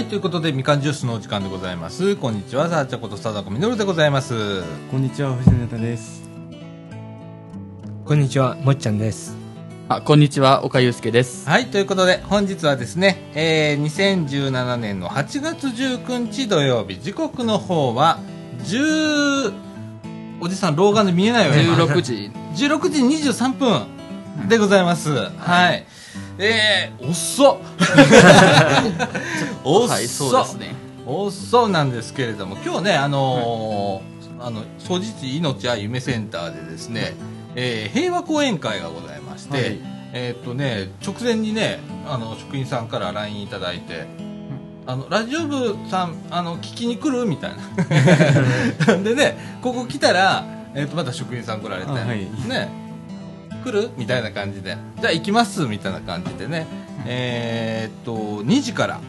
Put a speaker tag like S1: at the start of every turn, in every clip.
S1: はい、ということで、みかんジュースのお時間でございます。こんにちは、さあちゃことさだこみのるでございます。
S2: こんにちは、藤野です。
S3: こんにちは、もっちゃんです。
S4: あ、こんにちは、岡祐介です。
S1: はい、ということで、本日はですね、えー、2017年の8月19日土曜日、時刻の方は、10、おじさん、老眼で見えないよね。
S4: 16時。
S1: 16時23分でございます。はい。えー、遅っ。遅っ。
S4: はい、そうですね。
S1: 遅なんですけれども今日ねあのーあの総実命や夢センターでですね、えー平和講演会がございまして、
S4: はい。
S1: えーっとね直前にねあの職員さんから LINE いただいて「あのラジオ部さんあの聞きに来る?」みたいな。でねここ来たら、えーっとまた職員さん来られて、ね来る？みたいな感じで。じゃあ行きます？みたいな感じでね、えーっと2時から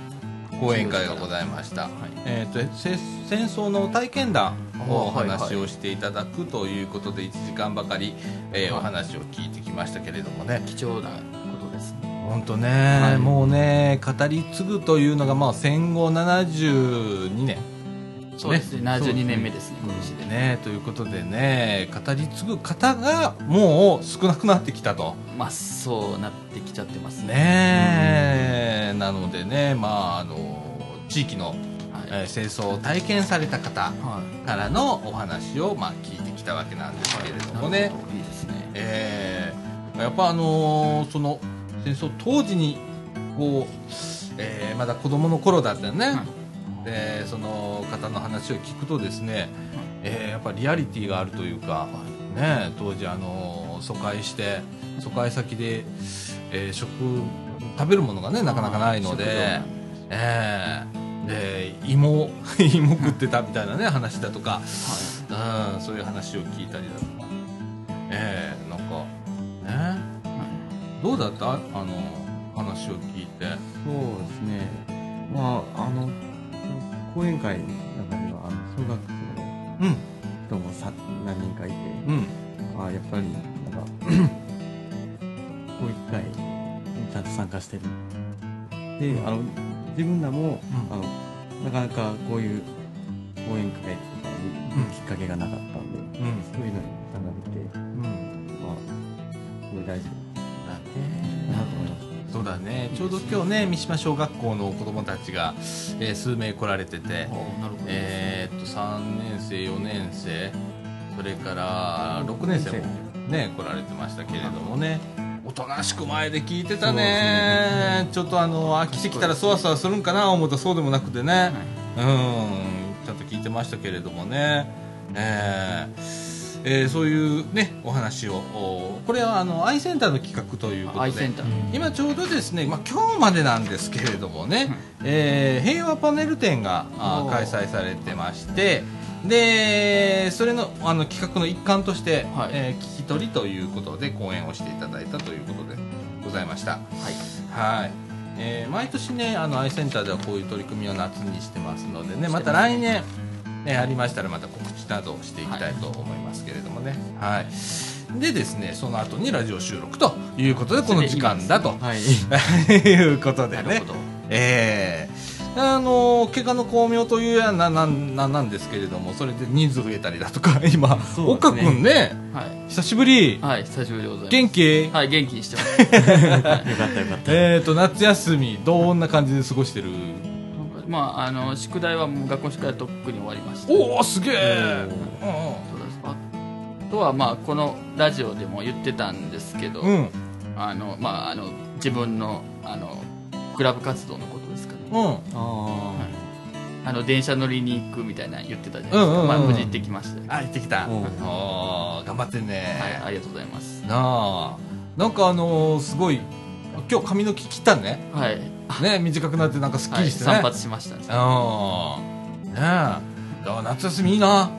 S1: 講演会がございました、えー、とせ戦争の体験談をお
S4: はいはい
S1: 話をしていただくということで1時間ばかり、えー
S4: はい。
S1: お話を聞いてきましたけれどもね。
S4: 貴重なことですね。
S1: 本当ね、
S4: い。
S1: もうね語り継ぐというのが、まあ、戦後72年
S4: そうですね。72年目ですね、今年でね。
S1: ねということでね語り継ぐ方がもう少なくなってきたと。
S4: まあ、そうなってきちゃってますね。
S1: なのでね、まあ、あの地域の、
S4: はい。
S1: えー戦争を体験された方
S4: はい。
S1: からのお話を、まあ、聞いてきたわけなんですけれどもね、
S4: いいですね。
S1: えーやっぱあのーその戦争当時にこう、えーまだ子供の頃だったよね、でその方の話を聞くとですね、えーやっぱリアリティがあるというか、ね、当時あの疎開して疎開先で、えー食食べるものがねなかなかないので、えーで芋 芋食ってたみたいなね話だとか、うん、そういう話を聞いたりだとか、えーなんかねどうだった？あの話を聞いて。
S2: そうですね。まあ、あの、講演会の中では、あの、小学生の
S1: うん。
S2: 人もさ何人かいて、
S1: うん。
S2: あやっぱり、なんか、講演会にちゃんと参加してる。で、あの、自分らも、
S1: うん。
S2: あの、なかなかこういう講演会とかにきっかけがなかったんで、
S1: うん。
S2: そういうのに参加できて、
S1: うん。
S2: まあ、すごい大事。
S1: だ
S2: だなと思います。
S1: そうだね。ちょうど今日ね三島小学校の子供たちが、えー数名来られてて。えーっと3年生4年生それから6年生もね来られてましたけれどもね。おとなしく前で聞いてたね。ちょっとあの飽きてきたらそわそわするんかな思ったらそうでもなくてね、うん。ちゃんと聞いてましたけれどもね、えーえーそういうねお話を。おこれはあのアイセンターの企画ということで。今ちょうどですね、まあ、今日までなんですけれどもね、えー平和パネル展が開催されてましてでそれのあの企画の一環として、
S4: はい。
S1: えー聞き取りということで講演をしていただいたということでございました。
S4: はい。
S1: はい。えー毎年ねあのアイセンターではこういう取り組みを夏にしてますのでね。また来年、ね、ありましたらまた告知などをしていきたいと思いますけれどもね、はいでですねその後にラジオ収録ということでこの時間だと
S2: はい。
S1: いうことでね。ええあの怪我の巧妙というやななんなんなんですけれどもそれで人数増えたりだとか 今、岡
S2: ね
S1: 君ね
S4: はい。
S1: 久しぶり、
S4: はい、久しぶりでございます。
S1: 元気、
S4: はい、元気にしてます。
S2: よかったよかった。
S1: えっ、と夏休みどんな感じで過ごしてる？
S4: まあ、あの、宿題はもう学校宿題はとっくに終わりました。
S1: おおすげえ、うん。
S4: そうです。あとはまあこのラジオでも言ってたんですけど、
S1: うん。うん
S4: あのまああの自分のあのクラブ活動のことですかね、
S1: うん。
S2: あ
S4: あの電車乗りに行くみたいなの言ってたじゃないですか、
S1: うんうんうん
S4: まあ、無事行ってきましたよ
S1: あ行ってきた。
S2: うん。
S1: おー頑張ってね、
S4: はい、ありがとうございます。
S1: なあ。なんかあのーすごい今日髪の毛切ったね。
S4: はい、
S1: ね短くなってなんかすっき
S4: はい、
S1: りしてね、
S4: 散髪しましたね。
S1: うん。ねえ。だから夏休みいいな。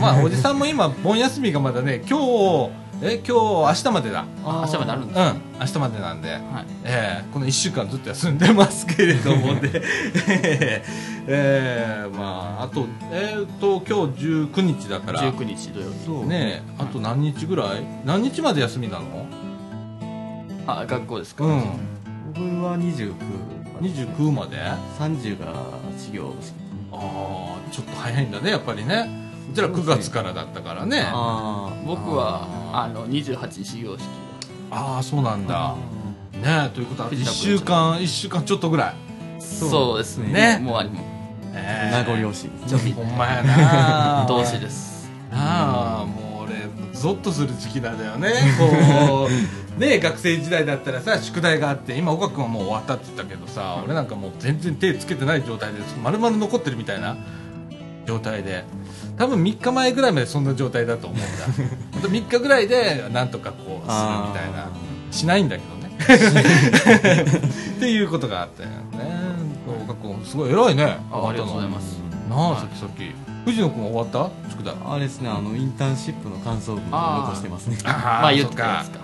S1: まあ おじさんも今盆休みがまだね今日え今日明日までだ。
S4: あ明日まであるんです
S1: うん。明日までなんで。
S4: はい、
S1: ええこの1週間ずっと休んでますけれどもね。ええまああとえっ、と今日19日だから。
S4: 19日土曜日。
S2: そう。
S1: ねえあと何日ぐらい？何日まで休みなの？
S4: あ、学校ですか。
S1: うん。
S2: 僕は29
S1: 29まで？あ
S2: 30が始業式。
S1: あちょっと早いんだねやっぱりね。うちら9月からだったからね。あ
S2: あ
S4: 僕は
S1: あ
S4: の28始業式。
S1: あそうなんだ。
S2: あ
S1: ねということは1
S4: 藤田君
S1: 週間1週間ちょっとぐらい。
S4: そうですね。
S1: ね。
S4: もうありも
S1: え。
S2: 名残惜しい
S1: ほんまやな。
S4: 同志です。
S1: なあ。もう俺ゾッとする時期なんだよね。こう。ね学生時代だったらさ宿題があって今岡君はもう終わったって言ったけどさ、俺なんかもう全然手つけてない状態で丸々残ってるみたいな状態で多分3日前ぐらいまでそんな状態だと思うんだ。ほんと3日ぐらいでなんとかこうするみたいなしないんだけどね。っていうことがあったよね。岡君すごい偉いね。
S4: あありがとうございます。
S1: なあ、
S4: はい。
S1: さっきさっき藤野君は終わった？宿題。
S2: あれですねあのインターンシップの感想文を残してますね。
S1: あ
S4: まあ言ってたやつか。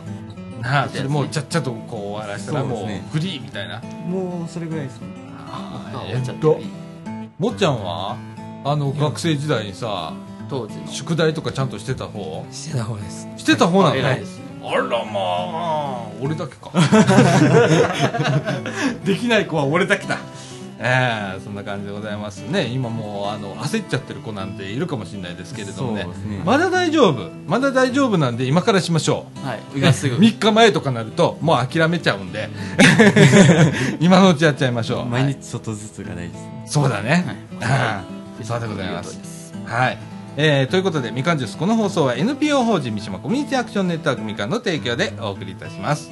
S1: なあそれもうちゃっちゃとこう終わらせたらもうフリーみたいな。
S2: もうそれぐらいですね。
S4: あ
S1: えっと。
S4: 終わっち
S1: もっちゃんはあの学生時代にさ
S4: 当時の。
S1: 宿題とかちゃんとしてた方？
S3: してた方です。
S1: してた方なの？
S4: 偉い。ですね
S1: あらまあ。俺だけか。できない子は俺だけだええそんな感じでございますね。今もうあの焦っちゃってる子なんているかもしれないですけれどもね。
S2: ね。
S1: まだ大丈夫？まだ大丈夫なんで今からしましょう。
S4: はい今すぐ。
S1: 3日前とかなるともう諦めちゃうんで。今のうちやっちゃいましょう。
S2: 毎日ちょっとずつが大事ですね。
S1: そうだね、
S4: はい。
S1: そうでございます。
S4: す。
S1: はい、えーということでみかんジュースこの放送は NPO 法人三島コミュニティアクションネットワークみかんの提供でお送りいたします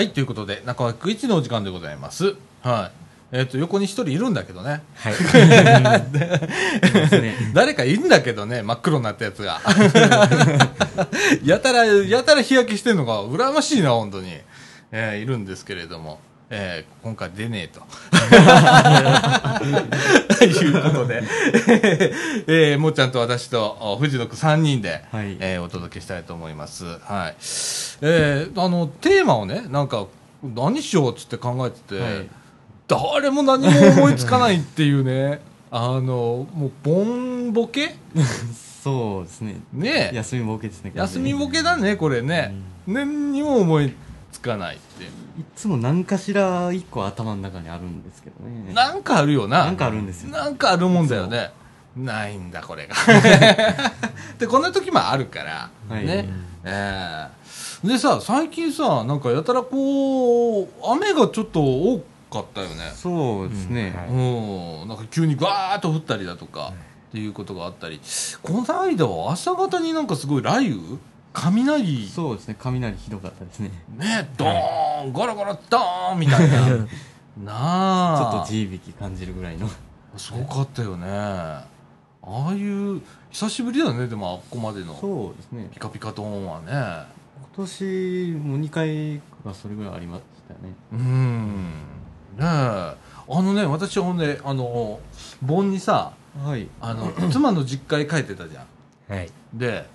S1: はいということで中枠一のお時間でございます。はい。えっ、と横に一人いるんだけどね。
S3: はい。
S1: 誰かいるんだけどね真っ黒になったやつが。やたらやたら日焼けしてるのが羨ましいな本当に、えーいるんですけれども、えー今回出ねえと。いうことで、えーもっちゃんと私とお藤野くん3人で、
S2: はい。
S1: えーお届けしたいと思います。はい。えーあのテーマをねなんか何しようっつって考えてて、
S2: はい。
S1: 誰も何も思いつかないっていうね あのもうボンボケ？
S2: そうですね。
S1: ね
S2: 休みボケですね
S1: 休みボケだねこれね、何にも思いつかないって。
S2: いつも何かしら一個頭の中にあるんですけどね。
S1: なんかあるよな。
S2: なんかあるんですよ。
S1: なんかあるもんだよね。ないんだこれが。でこんな時もあるから、
S2: はい。
S1: ね。えーでさ最近さなんかやたらこう雨がちょっと多かったよね。
S2: そうですね、
S3: うん。
S1: なんか急にガーッと降ったりだとか、っていうことがあったり。この間は朝方になんかすごい雷雨雷？
S2: そうですね雷ひどかったですね。
S1: ねドーンゴロゴロドーンみたいな。な
S2: ちょ
S1: あ
S2: っと地響き感じるぐらいの。
S1: すごかったよね。ああいう久しぶりだねでもあっこまでの。
S2: そうですね。
S1: ピカピカドーンはね。
S2: 今年も2回がそれぐらいありましたよね。
S1: うん。ねえ。あのね私ほんであの盆にさ
S2: はい。
S1: あの妻の実家へ帰ってたじゃん。
S3: はい。
S1: で、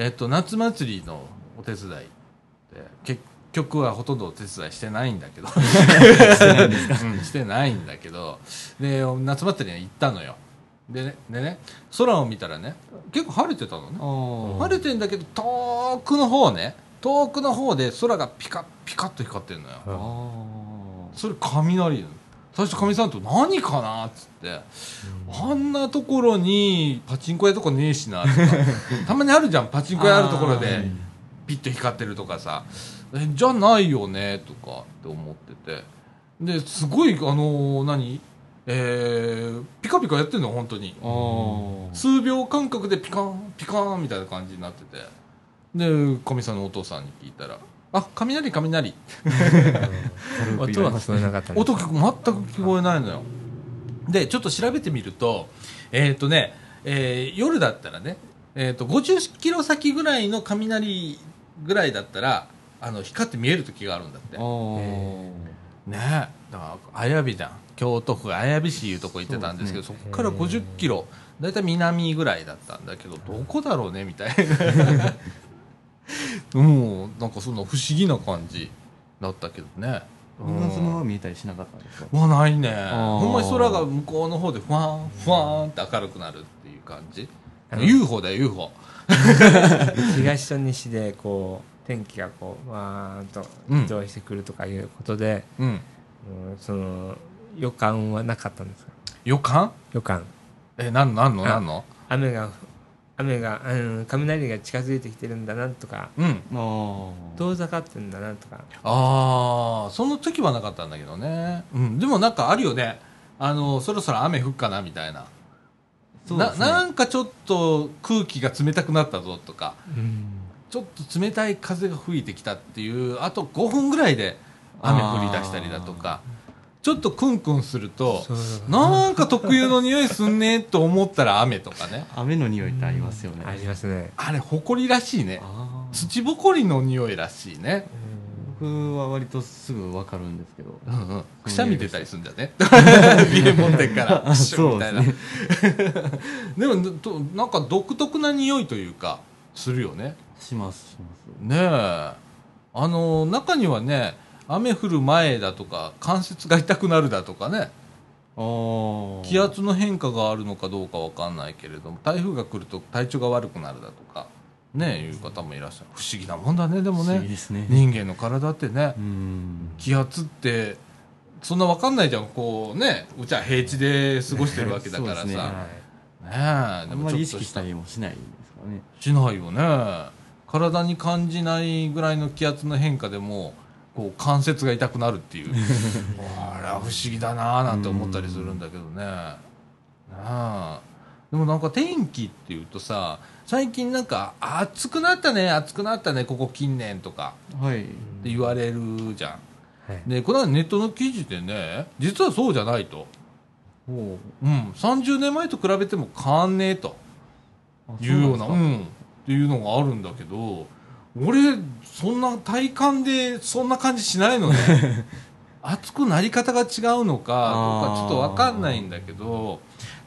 S1: えっと、夏祭りのお手伝いで結局はほとんどお手伝いしてないんだけど。うんしてないんだけど。で夏祭りに行ったのよ。でねでね空を見たらね結構晴れてたのね。晴れてんだけど遠くの方ね遠くの方で空がピカッピカッと光ってるのよ。
S2: ああ
S1: それ雷最初かみさんと何かなっつって、あんなところにパチンコ屋とかねえしなとかたまにあるじゃんパチンコ屋あるところでピッと光ってるとかさえじゃないよねとかって思っててですごいあのー何？えー、ピカピカやってんの本当に。
S2: あ
S1: 数秒間隔でピカンピカンみたいな感じになってて。でかみさんのお父さんに聞いたら「あ雷雷」
S3: 音は
S1: 音全く聞こえないのよ。でちょっと調べてみるとえっ、とね、えー夜だったらね、えー、と50キロ先ぐらいの雷ぐらいだったらあの光って見える時があるんだって。ねえだから綾部じゃん。京都府綾部市いうとこ行ってたんですけどそこから50キロ大体南ぐらいだったんだけどどこだろうねみたいなもうなんかそんな不思議な感じだったけどね。
S2: 稲妻は見えたりしなかったんですか？
S1: わないね。
S2: ー。
S1: ほんまに空が向こうの方でふわんふわんって明るくなるっていう感じ。UFO だよ UFO
S3: 東と西でこう天気がこうわーんと
S1: うん
S3: 移動してくるとかいうことで、
S1: うん。
S3: うんその予感はなかったんですか？
S1: 予感？
S3: 予感。
S1: えなんなんの
S3: あ
S1: なんの？
S3: 雨が雨が、うん、雷が近づいてきてるんだなとか
S1: うん。
S3: 遠ざかってるんだなとか。
S1: ああその時はなかったんだけどね、うん、でもなんかあるよね。あのそろそろ雨降っかなみたいな、な
S2: そうね。
S1: なんかちょっと空気が冷たくなったぞとか。
S3: うん。
S1: ちょっと冷たい風が吹いてきたっていうあと5分ぐらいで雨降り出したりだとかちょっとクンクンするとなんか特有の匂いすんねと思ったら雨とかね。
S2: 雨の匂いってありますよね。
S3: ありますね、
S1: あれ埃らしいね。土ぼこりの匂いらしいね、
S2: 僕は割とすぐ分かるんですけど。
S1: うんうん、くしゃみ出たりするんじゃね。家持ってっから。
S2: あ
S1: シみたいな
S2: そう
S1: で もどなんか独特な匂いというかするよね。
S2: しますします。
S1: ねえ。あの中にはね雨降る前だとか関節が痛くなるだとかね。気圧の変化があるのかどうかわかんないけれども台風が来ると体調が悪くなるだとかねいう方もいらっしゃる。不思議なもんだねでもね。
S2: ね。
S1: 人間の体ってね。
S2: うん。
S1: 気圧ってそんなわかんないじゃん。こうねうちは平地で過ごしてるわけだからさ。ねえ
S2: あ
S1: で
S2: んまり意識
S1: もちょっとし
S2: したたりもしないんですかね。
S1: しないよね。体に感じないぐらいの気圧の変化でもこう関節が痛くなるっていう。あれは不思議だなーなんて思ったりするんだけどね。なあでもなんか天気っていうとさ最近なんか暑くなったね暑くなったねここ近年とか
S2: はい。
S1: って言われるじゃん。
S3: はい。
S1: でこれはネットの記事でね実はそうじゃないと、
S2: おう。
S1: うん、30年前と比べても変わんねえと。
S2: あ
S1: いうような
S2: そうなん。
S1: っていうのがあるんだけど俺そんな体感でそんな感じしないのね。熱くなり方が違うのかかちょっと分かんないんだけど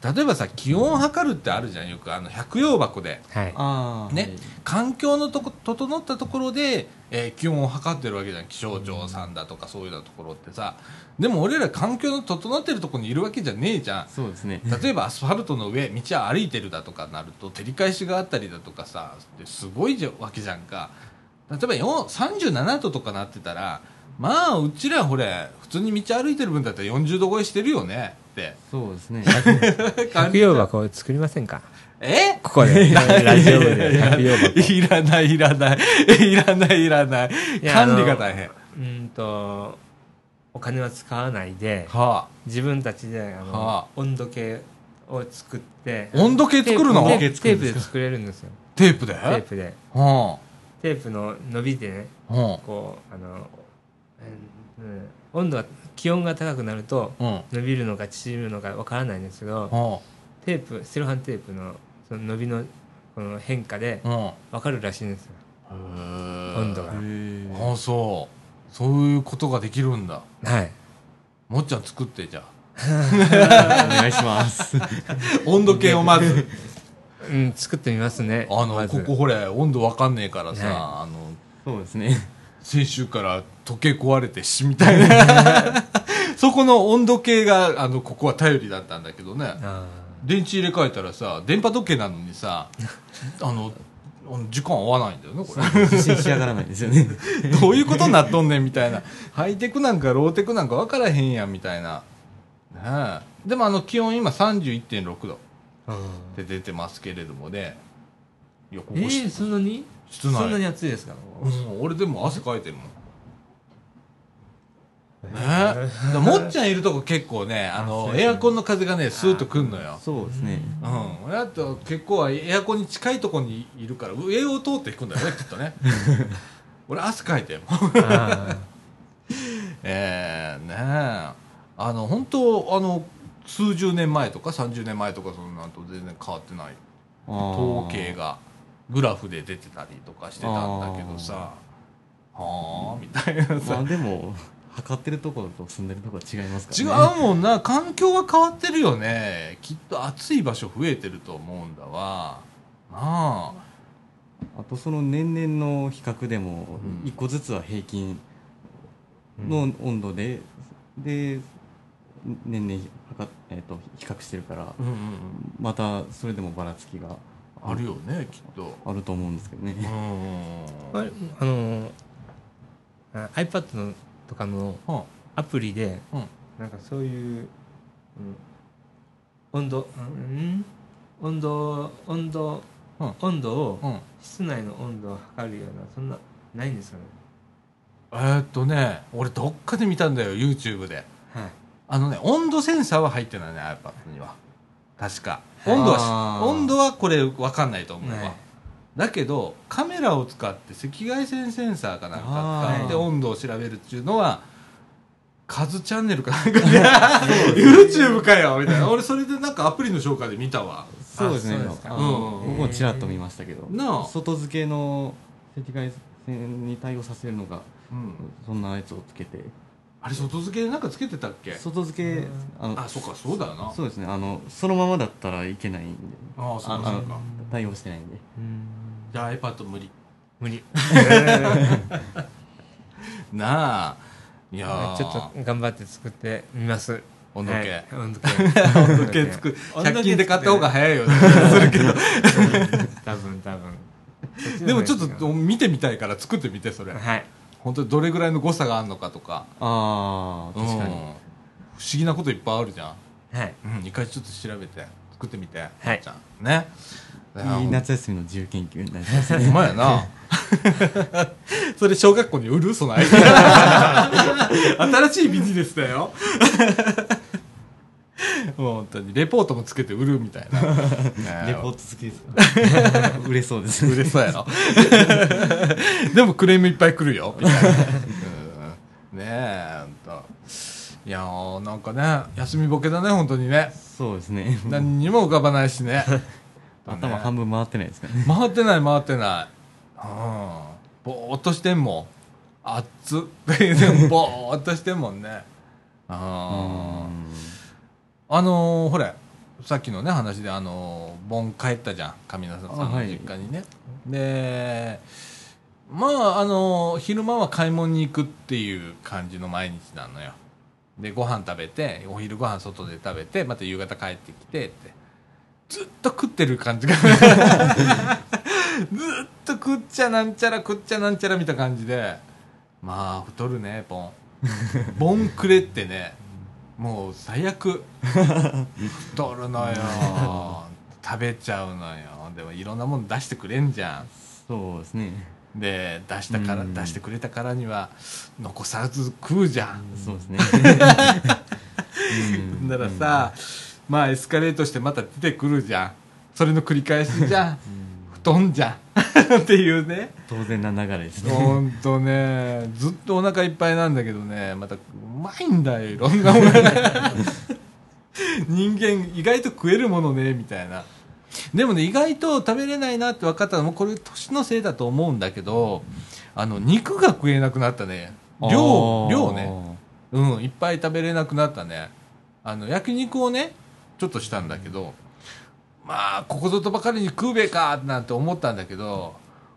S1: 例えばさ気温を測るってあるじゃんよく。あの百葉箱で。
S3: はい。
S1: ね。環境のとこ整ったところで、えー気温を測ってるわけじゃん。気象庁さんだとかそういうようなところってさ。でも俺ら環境の整ってるところにいるわけじゃねえじゃん。
S2: そうですね。
S1: 例えばアスファルトの上道を歩いてるだとかなると照り返しがあったりだとかさ。ですごいじゃわけじゃんか。例えばよ37度とかなってたらまあうちらほれ普通に道歩いてる分だったら40度超えしてるよねって。
S2: そうですね。
S3: 百葉箱を作りませんか？
S1: え？
S3: ここで。ラジオ部で。百葉箱。
S1: いらないいらない。いらないいらない。管理が大変。
S3: うんとお金は使わないで
S1: は
S3: 自分たちであの、
S1: はあ。
S3: 温度計を作って
S1: 温度計作るの？
S3: テープ
S2: 温度計作るんですか？
S3: テープで作れるんですよ。
S1: テープで？
S3: テープで。
S1: は
S3: テープの伸びでねこうあの、温度が気温が高くなると伸びるのか縮むのかわからないんですけど
S1: は
S3: テープセロハンテープのその伸びのこの変化でわかるらしいんですよ。温
S1: 温
S3: 度が。
S1: ああそう。そういうことができるんだ。
S3: はい。
S1: もっちゃん作ってじゃ
S2: お願いします。
S1: あ 温度計をまず。
S3: うん作ってみますね。
S1: あの、
S3: まず。
S1: ここほれ温度わかんねえからさ、
S3: は
S1: あの。
S2: そうですね
S1: 先週から時計壊れてしみたいな。そこの温度計があのここは頼りだったんだけどね。
S3: あ
S1: 電池入れ替えたらさ電波時計なのにさ あの時間合わないんだよねこれ。
S2: 自信し上がらないですよね。
S1: どういうことになっとんねんみたいな。ハイテクなんかローテクなんか分からへんやんみたいな。ねえ。でもあの気温今31.6度で出てますけれどもね。いやここ
S3: えー、そんなに？そんなに暑いですか？
S1: うん俺でも汗かいてるもん。ね？えもっちゃんいるとこ結構ねあのエアコンの風がねスーッとくんのよ。
S2: そうですね。
S1: うん。俺だと結構はエアコンに近いとこにいるから上を通っていくんだよね きっとね。俺汗かいてるも ええねえ。あの本当あの数十年前とか30年前とかそんなんと全然変わってない。統計がグラフで出てたりとかしてたんだけどさ。はあみたいな
S2: まあ
S1: さ
S2: でも測ってるところと住んでるところは違いますか
S1: 違
S2: らね。
S1: うもんな。環境は変わってるよね。きっと暑い場所増えてると思うんだわ。なあ。
S2: あとその年々の比較でも
S1: うん。
S2: 一個ずつは平均の温度で、で年々測っ、えー、と比較してるから
S1: うんうんうん。
S2: またそれでもばらつきが
S1: あるよねきっと。
S2: あると思うんですけどね。
S1: うん
S3: あれあのあ iPad のとかの
S1: うん
S3: アプリで
S1: うん。
S3: なんかそういう、うん、温度、うん、温度温度、
S1: うん。
S3: 温度を
S1: うん。
S3: 室内の温度を測るようなそんなないんですよね。
S1: えーっとね俺どっかで見たんだよ YouTube で。
S3: はい。
S1: あのね温度センサーは入ってないね iPad には確か。温度は温度はこれ分かんないと思うわ、
S3: はい
S1: だけどカメラを使って赤外線センサーかなんか使って温度を調べるっていうのはカズチャンネルかなんか。で YouTube かよみたいな。俺それでなんかアプリの紹介で見たわ。
S2: そうですね。僕もちらっと見ましたけど外付けの赤外線に対応させるのが
S1: うん。
S2: そんなやつをつけて
S1: あれ外付けでなんかつけてたっけ？
S2: 外付けあの
S1: あそっかそうだよな。
S2: そうですねあのそのままだったらいけないんで。
S1: ああそうか
S2: あ
S1: そうか。
S2: 対応してないんで。
S1: じゃあ iPad 無理。
S3: 無理。
S1: なあいやー。
S3: ちょっと頑張って作ってみます。
S1: 温度計。
S3: はい。温度計。
S1: 温度計作る100均で買った方が早いよね。するけど
S3: 多分多分。
S1: でもちょっと見てみたいから作ってみてそれ。
S3: はい
S1: 本当にどれぐらいの誤差があるのかとか。
S2: ああ確かに。
S1: うん不思議なこといっぱいあるじゃん。
S3: はい。
S1: うん一回ちょっと調べて作ってみて
S3: はい。
S1: じゃん。ね。
S2: いい夏休みの自由研究になりますね。
S1: ほんまやな。それ小学校に売る？そのアイデア新しいビジネスだよ もう本当にレポートもつけて売るみたいな。
S2: レポート好きです 売れそうです。
S1: 売れそうやろ。でもクレームいっぱい来るよ。みたいな、うん、ねえほんと。いやーなんかね休みボケだね本当にね。
S2: そうですね。
S1: 何にも浮かばないしね。
S2: 頭半分回ってないですからね。
S1: 回ってない回ってない。うん。ぼーっとしてんもん。熱っ。ぼーっとしてんもんね。ああのー、ほれさっきのね話であのー、盆帰ったじゃん。上田さん
S2: あはい。
S1: の実家にね、でまああのー昼間は買い物に行くっていう感じの毎日なのよ。でご飯食べてお昼ご飯外で食べてまた夕方帰ってきてって。ずっと食ってる感じが。ずっと食っちゃなんちゃら食っちゃなんちゃらみたいな感じで。まあ太るねボンボンくれってねもう最悪。太るのよ。食べちゃうのよ。でもいろんなもの出してくれんじゃ
S2: そうですね。
S1: んで出したから、
S2: うん。
S1: 出してくれたからには残さず食うじゃん、
S2: そうですね。
S1: ん。だからさ、まあエスカレートしてまた出てくるじゃん。それの繰り返しじゃん。太んじゃん っていうね。
S2: 当然な流れですね。
S1: ほんとね。ずっとお腹いっぱいなんだけどね。またうまいんだよ。いろんなものが。人間意外と食えるものね。みたいな。でもね意外と食べれないなって分かったのもこれ年のせいだと思うんだけどあの肉が食えなくなったね。量量ね。うんいっぱい食べれなくなったね。あの焼肉をねちょっとしたんだけどまあここぞとばかりに食うべかなんて思ったんだけど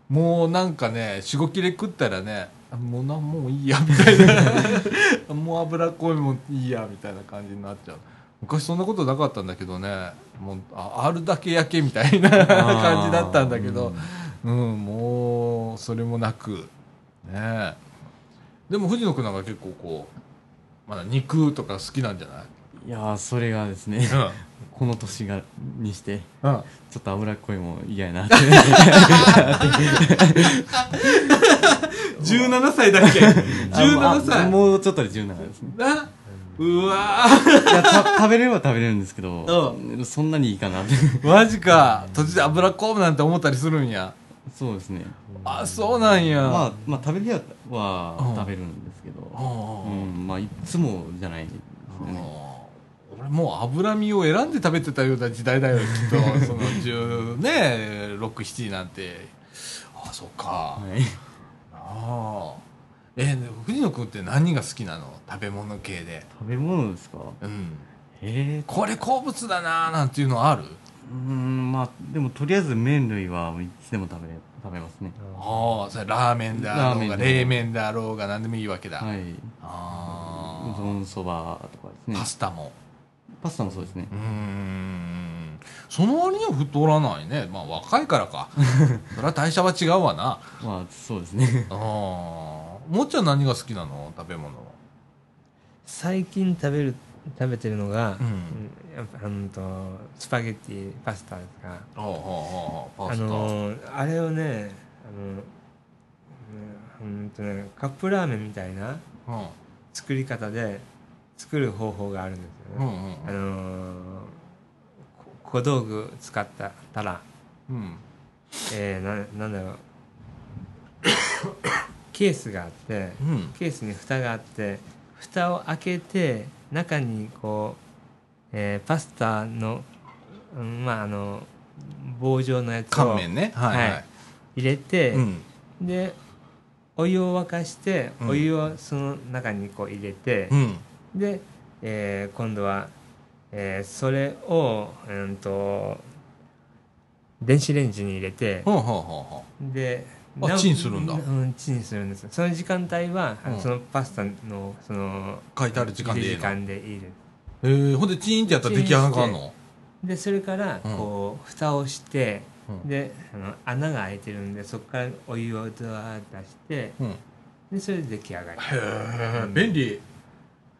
S1: もうなんかね45切れ食ったらねあもうなんもういいやみたいな。もう脂っこいもんいいやみたいな感じになっちゃう。昔そんなことなかったんだけどねもうああるだけ焼けみたいな 感じだったんだけどうんもうそれもなく。ね。えでも藤野君なんか結構こうまだ肉とか好きなんじゃない？
S2: いやーそれがですねこの年がにして
S1: うん、うん、
S2: ちょっと脂っこいもん嫌やなって。
S1: 17歳だっけ？17歳
S2: あもうちょっとで17ですね。
S1: な？うわー。
S2: いやた食べれるは食べれるんですけど、そんなにいいかなって。
S1: マジか。途中で脂っこむなんて思ったりするんや。
S2: そうですね。
S1: あそうなんや。
S2: まあ、まあ食べる日は
S1: うん。
S2: 食べるんですけど、
S1: あ
S2: うん。まあいつもじゃないですよね
S1: あ俺もう脂身を選んで食べてたような時代だよきっと。その10ね67なんて。ああそっか、
S2: はい。
S1: ああえ藤野君って何が好きなの？食べ物系で。
S2: 食べ物ですか？
S1: うん。
S2: ええ
S1: これ好物だなーなんていうのある？
S2: うーんまあでもとりあえず麺類はいつでも食べ食べますね。
S1: ああそれラーメンであろうが冷麺であろうが何でもいいわけだ、
S2: はい。
S1: あ
S2: うどんそばとかですね。
S1: あパスタも
S2: パスタもそうですね。
S1: うーん。その割には太らないね。まあ若いからか。それは代謝は違うわな。
S2: まあそうですね。
S1: ああもっちゃん何が好きなの？食べ物
S3: 最近食べる食べてるのが、
S1: うん。
S3: やっぱうんとスパゲッティパスタですが
S1: ああああ
S3: あのーあれをねあのうんうんとねカップラーメンみたいな
S1: うん。
S3: 作り方で作る方法があるんですよね、
S1: うんうん
S3: あの小道具使ったたら
S1: うん。
S3: えー、ななんだろう。ケースがあって
S1: うん。
S3: ケースに蓋があって蓋を開けて中にこう、えーパスタの、うんまああの棒状のやつを
S1: ね。はいはい、
S3: はい。入れて、
S1: うん。
S3: でお湯を沸かして
S1: うん。
S3: お湯をその中にこう入れて
S1: う、ん
S3: で、えー今度は、えーそれを、うん、と電子レンジに入れて、
S1: ほうほうほうほ
S3: で
S1: あチンするんだ。
S3: うんチンするんです。その時間帯は、
S1: うん。
S3: そのパスタのその
S1: う書いてある時間でいい
S3: 時
S1: の
S3: 間でいいです
S1: えー、ほんでチーンってやったら出来上がるの？
S3: でそれから
S1: うん。
S3: こう、蓋をして
S1: うん。
S3: であの穴が開いてるんでそこからお湯をドワーッと出して
S1: うん。へ
S3: でそれで出来上がり。
S1: え便利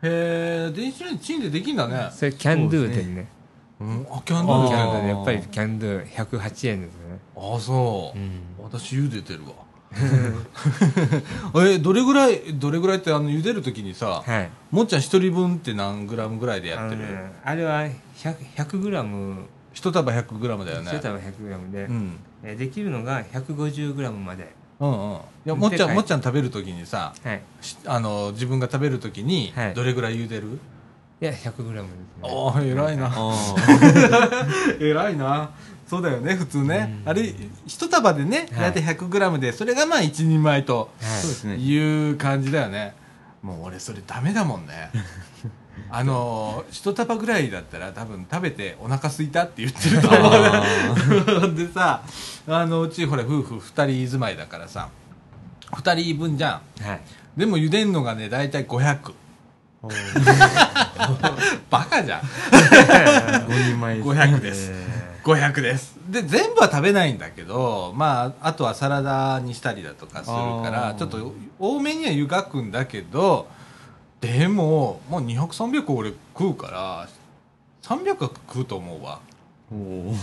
S1: へえ電子レンジチンでできんだね。
S3: それキャンドゥ
S2: で
S3: ね。
S1: うん。あキャン
S3: キ
S1: ドゥ。
S3: ャンドゥやっぱりキャンドゥ108円ですね。
S1: ああそう、
S3: うん。
S1: 私茹でてるわ。えどれぐらいどれぐらいってあの茹でるときにさ
S3: はい。
S1: もっちゃん一人分って何グラムぐらいでやってる、
S3: あれは 100, 100グラム。
S1: 一束100グラムだよね。
S3: 一束100グラムで、
S1: うん。
S3: えーできるのが150グラムまで
S1: うんうん。いやもっちゃんもっちゃん食べるときにさ
S3: はい。
S1: しあの自分が食べるときに
S3: はい。
S1: どれぐらい茹でる、
S3: いや100グラムですね。
S1: ああ偉いな。
S2: あ
S1: 偉いな。そうだよね普通ね、
S3: うん。
S1: あれ一束でね
S3: はい。
S1: 大体 100g でそれがまあ一人前と
S2: あそうですね。
S1: いう感じだよね。もう俺それダメだもんね あの一束ぐらいだったら多分食べてお腹空いたって言ってると思う。でさあのうちほら夫婦2人住まいだからさ2人分じゃん。
S3: はい。
S1: でも茹でんのがね大体500 バカじゃん。
S2: 5人前。です
S1: 500です。
S3: え
S1: 500です。で全部は食べないんだけどまああとはサラダにしたりだとかするからちょっと多めには湯がくんだけどでももう200300俺食うから300は食うと思うわ。
S2: お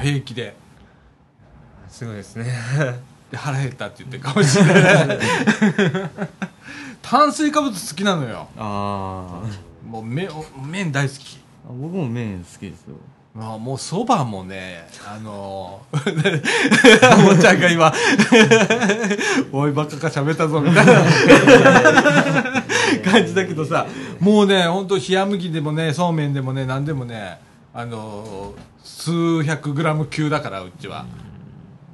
S1: 平気で。
S3: ーすごいですね。
S1: で腹減ったって言ってるかもしれない。炭水化物好きなのよ。
S2: あ
S1: もう麺麺大好き。
S2: あ僕も麺好きですよ
S1: まあ、もうそばもね、あのー、もっちゃんが今、おい、ばっかか喋ったぞ、みたいな感じだけどさ、もうね、本当冷麦でもね、そうめんでもね、なんでもね、あのー数百グラム級だから、うちは。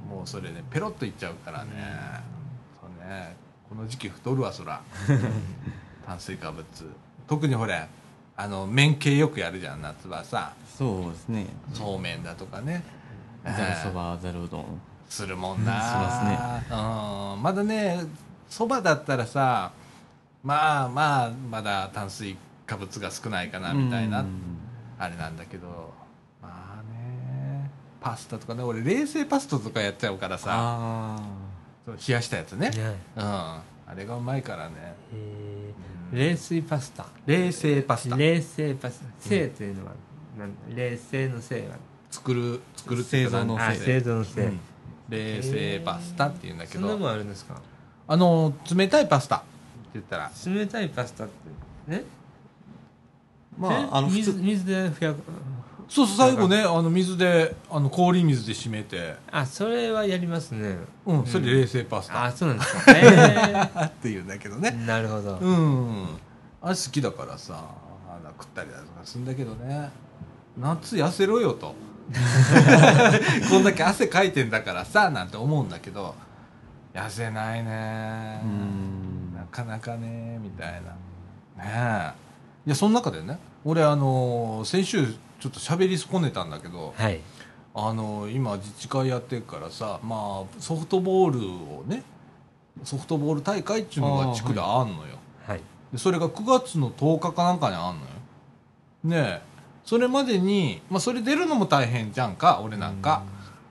S1: もうそれね、ペロッといっちゃうからね。そうね、この時期太るわ、そら。炭水化物。特にほれ、あの、麺系よくやるじゃん、夏はさ。
S2: そうですね。
S1: そうめんだとかね。
S2: ざるそばざるうどん。
S1: するもんな
S2: しますね。
S1: うん。まだねそばだったらさまあまあまだ炭水化物が少ないかなみたいな
S2: うん。
S1: あれなんだけどまあねパスタとかね俺冷製パスタとかやっちゃうからさ冷やしたやつね。
S3: ね
S1: うん。あれがうまいからね。
S3: えー。冷水パスタ。
S1: 冷製パスタ。
S3: 冷製パスタ。製というのはなん冷製の製は
S1: 作る作る
S2: 製造の
S3: あ
S1: 製
S3: 製造の製、
S1: うん。冷製パスタっていうんだけ
S3: そんな
S1: ど。
S3: もんあるんですか
S1: あの冷たいパスタ。って言ったら。
S3: 冷たいパスタってね
S2: まああの普
S3: 水
S2: 通。
S3: 水でふや
S1: そうそう最後ねあの水であの氷水で締めて。
S3: あそれはやりますね。
S1: うんそれで冷製パスタ、
S3: あそうなんですか。え
S1: っていうんだけどね。
S3: えなるほど、
S1: うん。あれ好きだからさだ食ったりだとかするんだけどね夏痩せろよと。こんだけ汗かいてんだからさなんて思うんだけど。痩せないね。
S2: うん。
S1: なかなかねみたいな。ねえ。いやその中でね俺あの先週ちょっと喋り損ねたんだけど
S3: はい。
S1: あの今自治会やってるからさまあソフトボールをねソフトボール大会っていうのが地区であんのよ、
S3: はい。
S1: でそれが9月の10日かなんかにあんのよ。ねえそれまでに、まあ、それ出るのも大変じゃんか俺なんか、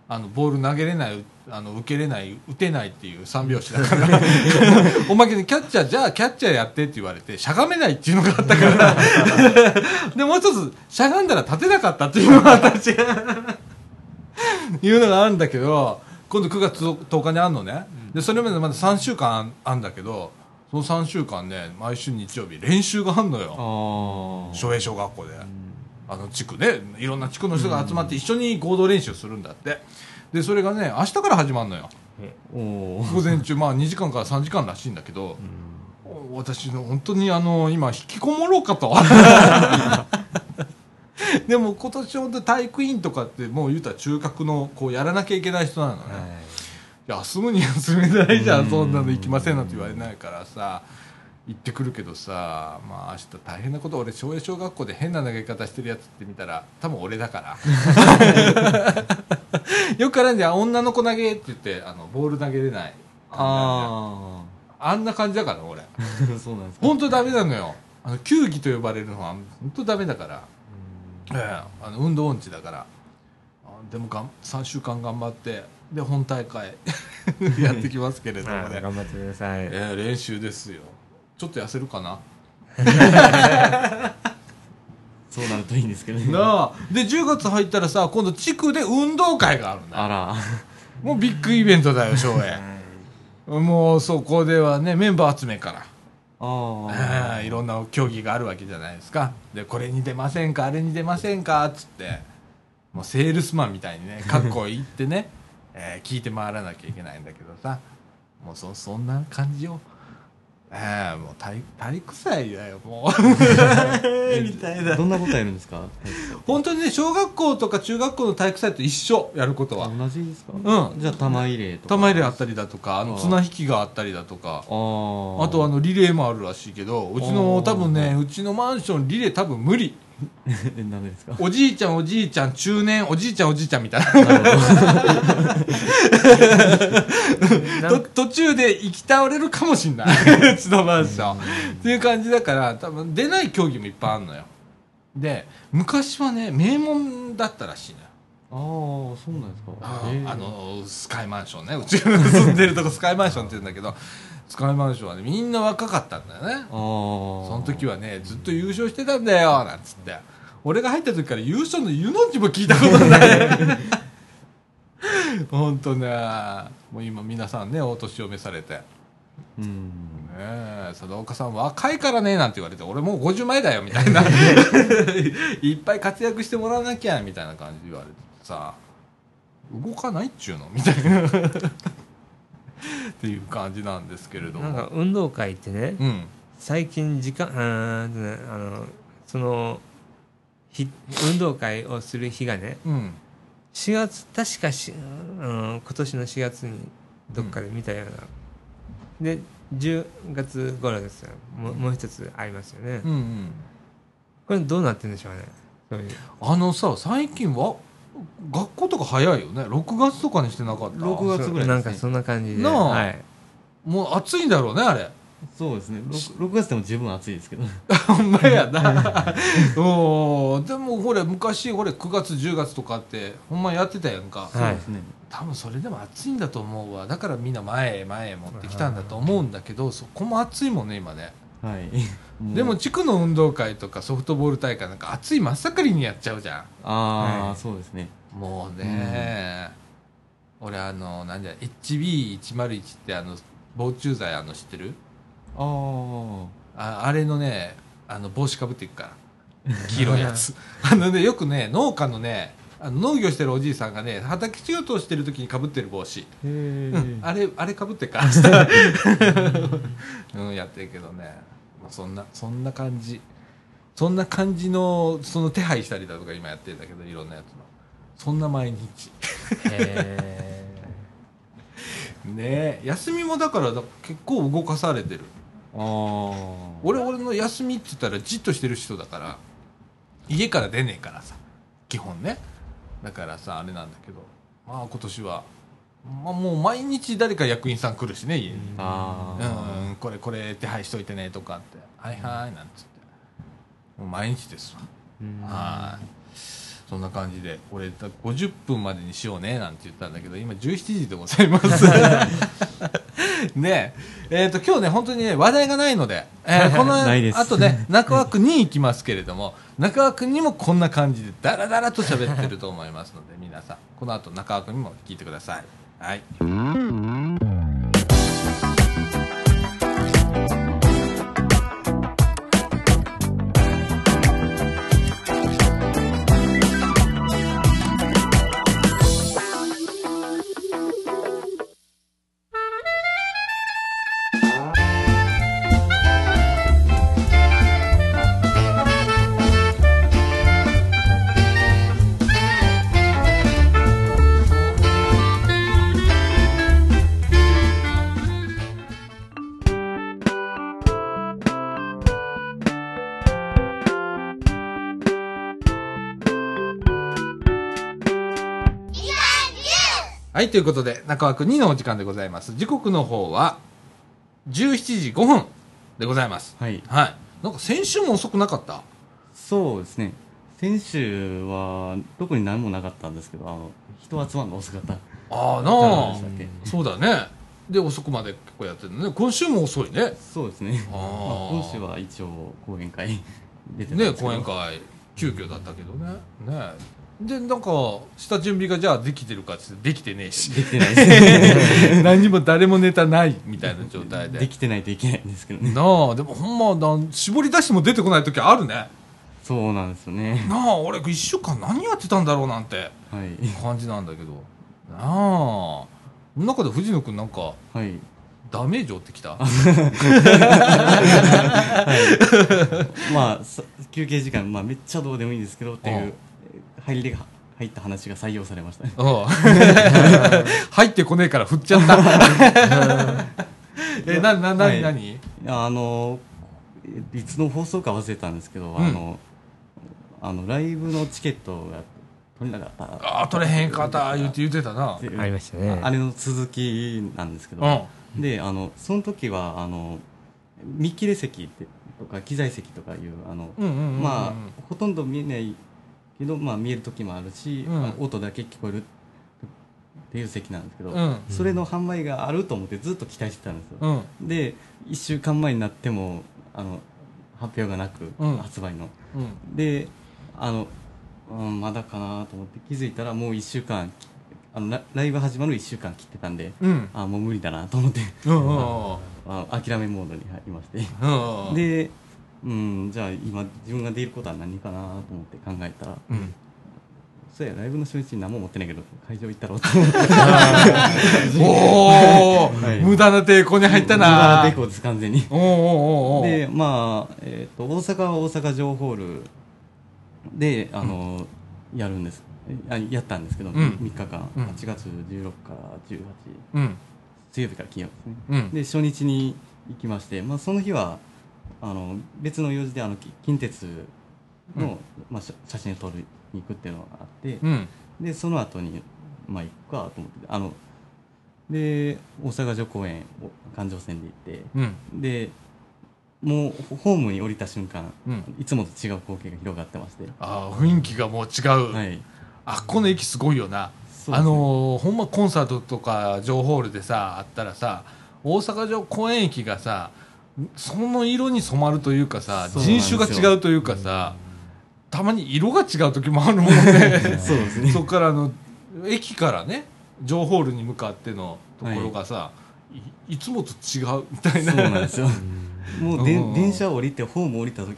S1: あのボール投げれないうあの受けれない打てないっていう三拍子だから。おまけにキャッチャーじゃあキャッチャーやってって言われてしゃがめないっていうのがあったから。でもう一つしゃがんだら立てなかったっていうのが私いうのがあるんだけど今度9月10日にあるのね、でそれまでまだ3週間あんあんだけどその3週間ね毎週日曜日練習があんのよ。
S2: ああ
S1: 昭栄小学校であの地区ねいろんな地区の人が集まって一緒に合同練習するんだって。でそれがね明日から始まるのよ。
S2: おお
S1: 午前中まあ2時間から3時間らしいんだけど、私の本当にあの今引きこもろうかと。でも今年本当に体育委員とかってもう言うたら中核のこうやらなきゃいけない人なのね、休むに休めないじゃん、そんなの行きませんなんて言われないからさ行ってくるけどさまあ明日大変なこと俺昭栄小学校で変な投げ方してるやつって見たら多分俺だから。よくあるんじゃん女の子投げって言ってあのボール投げれない。
S2: あ
S1: あんな感じだから俺。
S2: あ そうなんですか。
S1: 本当ダメなのよ。あの球技と呼ばれるのは本当ダメだから、ええあの運動音痴だから。あでもがん3週間頑張ってで本大会 やってきますけれどもね、
S3: 頑張ってください。
S1: ええ練習ですよちょっと痩せるかな。
S2: そうなるといいんですけどね。
S1: なあ。で10月入ったらさ今度地区で運動会があるんだよ。
S2: あら。
S1: もうビッグイベントだよ翔英もうそこではねメンバー集めから。
S2: あ
S1: ええい。ろんな競技があるわけじゃないですか。でこれに出ませんかあれに出ませんかっつって。もうセールスマンみたいにねかっこいいってね、えー聞いて回らなきゃいけないんだけどさ。もうそそんな感じよええもう体体育祭だよもう。みたいな。
S2: どんなことやるんですか？
S1: 本当にね小学校とか中学校の体育祭と一緒やることは。
S2: 同じですか？
S1: うん。
S2: じゃあ玉入れとか。
S1: 玉入れあったりだとかあの綱引きがあったりだとか。
S2: ああ
S1: あとあのリレーもあるらしいけどうちの多分ねうちのマンションリレー多分無理
S2: えなんでですか？
S1: おじいちゃんおじいちゃん中年おじいちゃんおじいちゃんみたいな。途中で行き倒れるかもしんない。うちのマンションっていう感じだから多分出ない競技もいっぱいあるのよ。で昔はね名門だったらしいのよ。
S2: どああそうなんですか。
S1: あのスカイマンションね。うちが住んでるとこスカイマンションって言うんだけどスカイマンションはねみんな若かったんだよね。その時はねずっと優勝してたんだよなんつって。俺が入った時から優勝の湯の字も聞いたことない。本当ね。もう今皆さんねお年を召されて。ね
S2: うん。
S1: え佐渡岡さん若いからねなんて言われて俺もう50前だよみたいな。いっぱい活躍してもらわなきゃみたいな感じで言われてさ動かないっちゅうの？みたいなっていう感じなんですけれども。
S3: なんか運動会ってね
S1: うん。
S3: 最近時間あのそのひ運動会をする日がね
S1: うん。
S3: 4月確かし、うん、今年の4月にどっかで見たような、で10月頃ですよ。もうもう一つありますよね、
S1: うんうん。
S3: これどうなってるんでしょうね。
S1: あのさ最近は学校とか早いよね。6月とかにしてなかった
S2: ？6月ぐらいですね。
S3: なんかそんな感じで。
S1: なあ。
S3: はい、
S1: もう暑いんだろうねあれ。
S2: そうですね。6, 6月でも十分暑いですけど。
S1: ほんまやな。おーでもほれ昔ほれ9月10月とかってほんまやってたやんか、
S2: そうですね。
S1: 多分それでも暑いんだと思うわ。だからみんな前へ前へ持ってきたんだと思うんだけどそこも暑いもんね今ね
S2: はい。
S1: でも地区の運動会とかソフトボール大会なんか暑い真っ盛りにやっちゃうじゃん。
S2: ああ、
S3: はい。
S2: そうですね。
S1: もうね、俺あのなんじゃ HB101 ってあの防虫剤あの知ってる？
S2: あ
S1: ああれのねあの帽子かぶっていくから。黄色いやつ。あのねよくね農家のねあの農業してるおじいさんがね畑仕事をしてる時にかぶってる帽子、うん、あれあれかぶってっか？ら うんやってるけどね、まあ、そんなそんな感じ。そんな感じのその手配したりだとか今やってるんだけどいろんなやつの。そんな毎日。
S3: へ
S1: ねえ。休みもだからだ結構動かされてる。
S2: ああ
S1: 俺俺の休みって言ったらじっとしてる人だから家から出ねえからさ基本ねだからさあれなんだけどまあ今年は、まあ、もう毎日誰か役員さん来るしね家に。うんこれこれ手配しといてねとかって。はいはいなんつって。もう毎日ですわ。
S3: ー
S1: はい。そんな感じで俺だ50分までにしようねなんて言ったんだけど今17時でございます ねえ。えーと今日ね本当にね話題がないので、えー この
S2: ないです。
S1: 後ね中川君に行きますけれども中川君にもこんな感じでダラダラと喋ってると思いますので皆さんこの後中川君にも聞いてください。はいはいということで中川君2のお時間でございます。時刻の方は17時5分でございます。
S2: はい。
S1: はい。なんか先週も遅くなかった？
S2: そうですね。先週は特に何もなかったんですけどあの人集まるの遅かった。
S1: ああなあ。そうだね。で遅くまで結構やってるね。今週も遅いね。
S2: そうですね。まあ、今週は一応講演会出て
S1: ね講演会急遽だったけどね。ねでなんか下準備がじゃあできてるかってできてねえし。
S2: できてないです。
S1: 何も誰もネタないみたいな状態で。
S2: できてないといけないんですけどね。
S1: なあでもほんまなん絞り出しても出てこない時あるね。
S2: そうなんですよね。
S1: なあ俺1週間何やってたんだろうなんて。
S2: はい。
S1: 感じなんだけど。なあ。その中で藤野君なんか
S2: はい。
S1: ダメージ負ってきた？
S2: まあさ休憩時間、まあ、めっちゃどうでもいいんですけどってい
S1: うん
S2: う入りが入った話が採用されましたね。
S1: う。ん 入ってこねえから振っちゃった。えななな
S2: は
S1: なに？
S2: あのいつの放送か忘れたんですけど、
S1: うん。
S2: あのあのライブのチケットが取れなかった。
S1: ああ取れへんかった。言って言ってたな。
S2: で
S3: ありましたね。
S2: あれの続きなんですけど、
S1: うん。
S2: であのその時はあの見切れ席ってとか機材席とかいうあの、
S1: うんうんうんうん
S2: まあほとんど見えないけど、まあ、見える時もあるし、
S1: うん。
S2: あの音だけ聞こえるっていう席なんですけど、
S1: うん。
S2: それの販売があると思ってずっと期待してたんですよ、
S1: うん。
S2: で1週間前になってもあの発表がなく、
S1: うん。
S2: 発売の。
S1: うん。
S2: であの、うん、まだかなと思って気づいたらもう1週間あのラライブ始まる1週間切ってたんで、
S1: うん。
S2: あもう無理だなと思って。
S1: うんうん
S2: あ諦めモードに入りまして。
S1: うん。
S2: で、うん、じゃあ今自分ができることは何かなと思って考えたら
S1: うん。
S2: そうやライブの初日に何も持ってないけど会場行ったろうと
S1: お お、
S2: はい。
S1: 無駄な抵抗に入った
S2: 無駄
S1: な
S2: な抵抗です完全に。
S1: おーおーおー。
S2: でまあ、えー、と大阪は大阪城ホールであの、やるんです。あやったんですけど、
S1: ん。
S2: 3日間、
S1: うん。
S2: 8月16から18
S1: うん。
S2: 水曜日から金曜日ですね、
S1: うん。
S2: で初日に行きまして、まあ、その日はあの別の用事であのき近鉄の、まあ、写写真を撮りに行くっていうのがあって、
S1: うん。
S2: でその後にまあ行くかと思ってあので大阪城公園を環状線で行って
S1: うん。
S2: でもうホームに降りた瞬間、
S1: うん。
S2: いつもと違う光景が広がってまして、
S1: ああ雰囲気がもう違う、
S2: はい、
S1: あこの駅すごいよな、
S2: ね。
S1: あのーほんまコンサートとか情ホールでさあったらさ大阪城公園駅がさその色に染まるというかさ人種が違うというかさたまに色が違う時もあるもんね。
S2: そうですね。
S1: そこからあの駅からね情ホールに向かってのところがさ、い、いつもと違うみたいな。
S2: そうなんですよ。もうで
S1: うん。
S2: 電車降りてホーム降りた時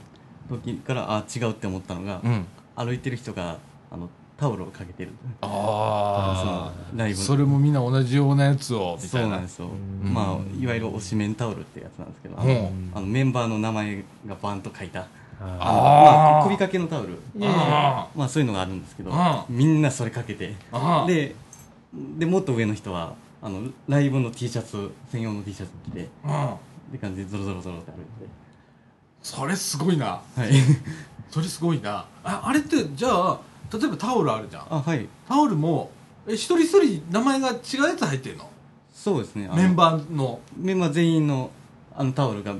S2: 時からあ違うって思ったのが、
S1: うん。
S2: 歩いてる人があのタオルをかけてる。
S1: あ
S2: そのライブ。
S1: あそれもみんな同じようなやつをみ
S2: そ
S1: たいうな
S2: なんですよ、
S1: うん。
S2: まあいわゆる推しメンタオルってやつなんですけど、
S1: うん。
S2: あのメンバーの名前がバンと書いた。
S3: あ
S2: まあ、首掛けのタオル。
S1: あ
S2: まあそういうのがあるんですけど
S1: あ
S2: みんなそれかけて。
S1: あ
S2: ででもっと上の人はあのライブの T シャツ専用の T シャツ着て
S1: うん。
S2: って感じでゾロゾロゾロって歩い
S1: それすごいな。
S2: てはい。
S1: それすごいな。ああれってじゃあ例えばタオルあるじゃん。
S2: あはい。
S1: タオルもえ一人一人名前が違うやつ入ってんの？
S2: そうですね。
S1: メンバーの。
S2: メンバー全員のあのタオルが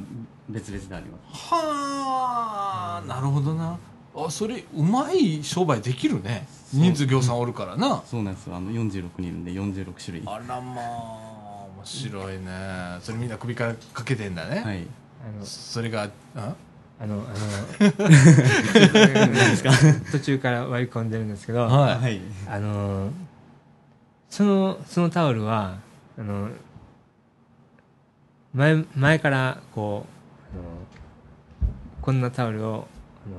S2: 別々であります。
S1: はあなるほどな。あそれうまい商売できるね。人数業さんおるからな。
S2: そうなんですよ。あの46人いるんで46種類。は
S1: あらまあ面白いね。それみんな首からかけてんだね、
S2: い。
S3: あの
S1: それがあ？
S3: あのあの 途中から割り込んでるんですけど、
S1: はい。
S2: はい
S3: あのそのそのタオルはあの前前からこうあのこんなタオルをあの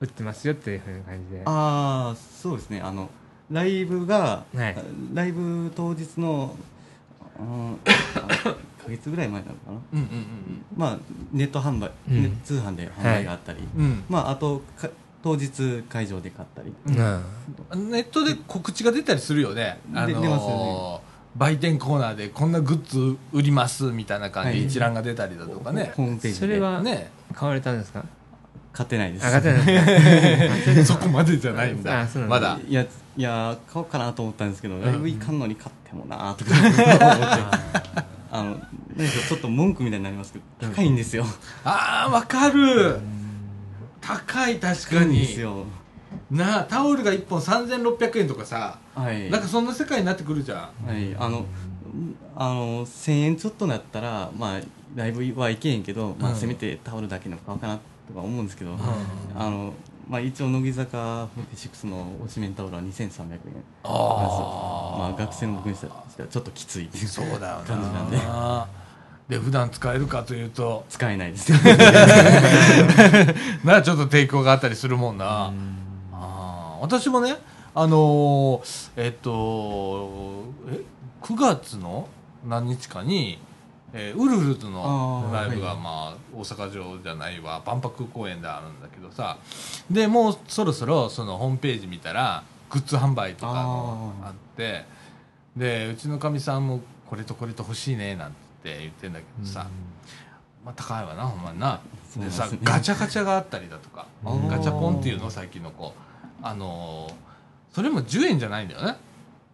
S3: 売ってますよっていうふうな感じで。
S2: ああそうですね。あのライブが、
S3: はい。
S2: ライブ当日のうん1ヶ月ぐらい前なのかな。
S1: うんうん
S2: まあネット販売、
S3: うん。
S2: ネ通販で販売があったり、
S1: うんうん。
S2: まああとか当日会場で買ったり。
S1: うん。
S3: うん。
S1: ネットで告知が出たりするよね、あのー
S2: 出ますよ
S1: 売店コーナーでこんなグッズ売りますみたいな感じで
S2: はい。
S1: 一覧が出たりだとかね、
S2: ホームページで。
S3: それは
S1: ね。
S3: 買われたんですか？
S2: 買ってないです。
S3: 上がってないですか？
S1: そこまでじゃないんだ。
S3: あそうなんだ。
S1: まだ。
S2: いやいや買おうかなと思ったんですけど、ライブ行かんのに買ってもなーとか。思ってあのなんかちょっと文句みたいになりますけど高いんですよ。
S1: ああわかる。高い確か
S2: 高いん
S1: に
S2: ですよ。
S1: なあタオルが1本3600円とかさ、
S2: はい。
S1: なんかそんな世界になってくるじゃん。
S2: はい、あの、あの、1000円ちょっとだったら、まあ、ライブはいけへんけど、まあ、
S1: うん
S2: せめてタオルだけの買おうかなとか思うんですけど、あの、まあ、一応、乃木坂46の推しメンタオルは2300円。
S1: あ
S2: まあ、学生の僕にしたらちょっときつい。
S1: そうだよ
S2: 感じな。んで、
S1: なで普段使えるかというと。
S2: 使えないです。
S1: なちょっと抵抗があったりするもんな、あー。私もねあのーえっとえ9月の何日かに、えーウルフルズのライブが、
S2: はい。
S1: まあ、大阪城じゃないわ万博公園であるんだけどさ。でもうそろそろそのホームページ見たらグッズ販売とかもあって。でうちのかみさんもこれとこれと欲しいねなんて言ってんだけどさ、まあ、高いわなほんまにな。でさガチャガチャがあったりだとかガチャポンっていうの最近の子。あのーそれも10円じゃないんだよね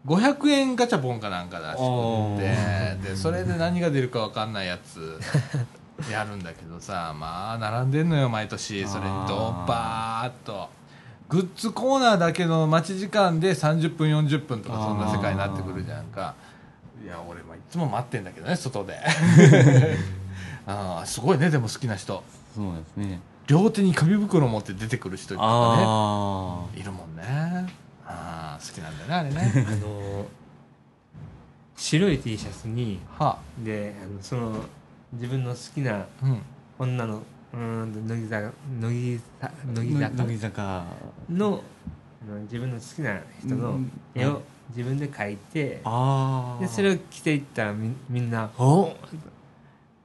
S1: 500円ガチャポンかなんか出しててでそれで何が出るか分かんないやつ やるんだけどさまあ並んでんのよ毎年それにドバーッと。グッズコーナーだけの待ち時間で30分40分とかそんな世界になってくるじゃんか。いや俺もいつも待ってんだけどね外で。あーすごいねでも好きな人。
S2: そうですね。
S1: 両手に紙袋持って出てくる人とか
S2: あ
S1: ねいるもんねああ好きなんだよねあれね。
S3: あの白い T シャツに
S1: は。
S3: であのその自分の好きな女のうーんと乃木坂乃木坂。乃木
S2: あ。
S3: 坂。の自分の好きな人の絵を自分で描いて。でそれを着ていったらみみんな「お。お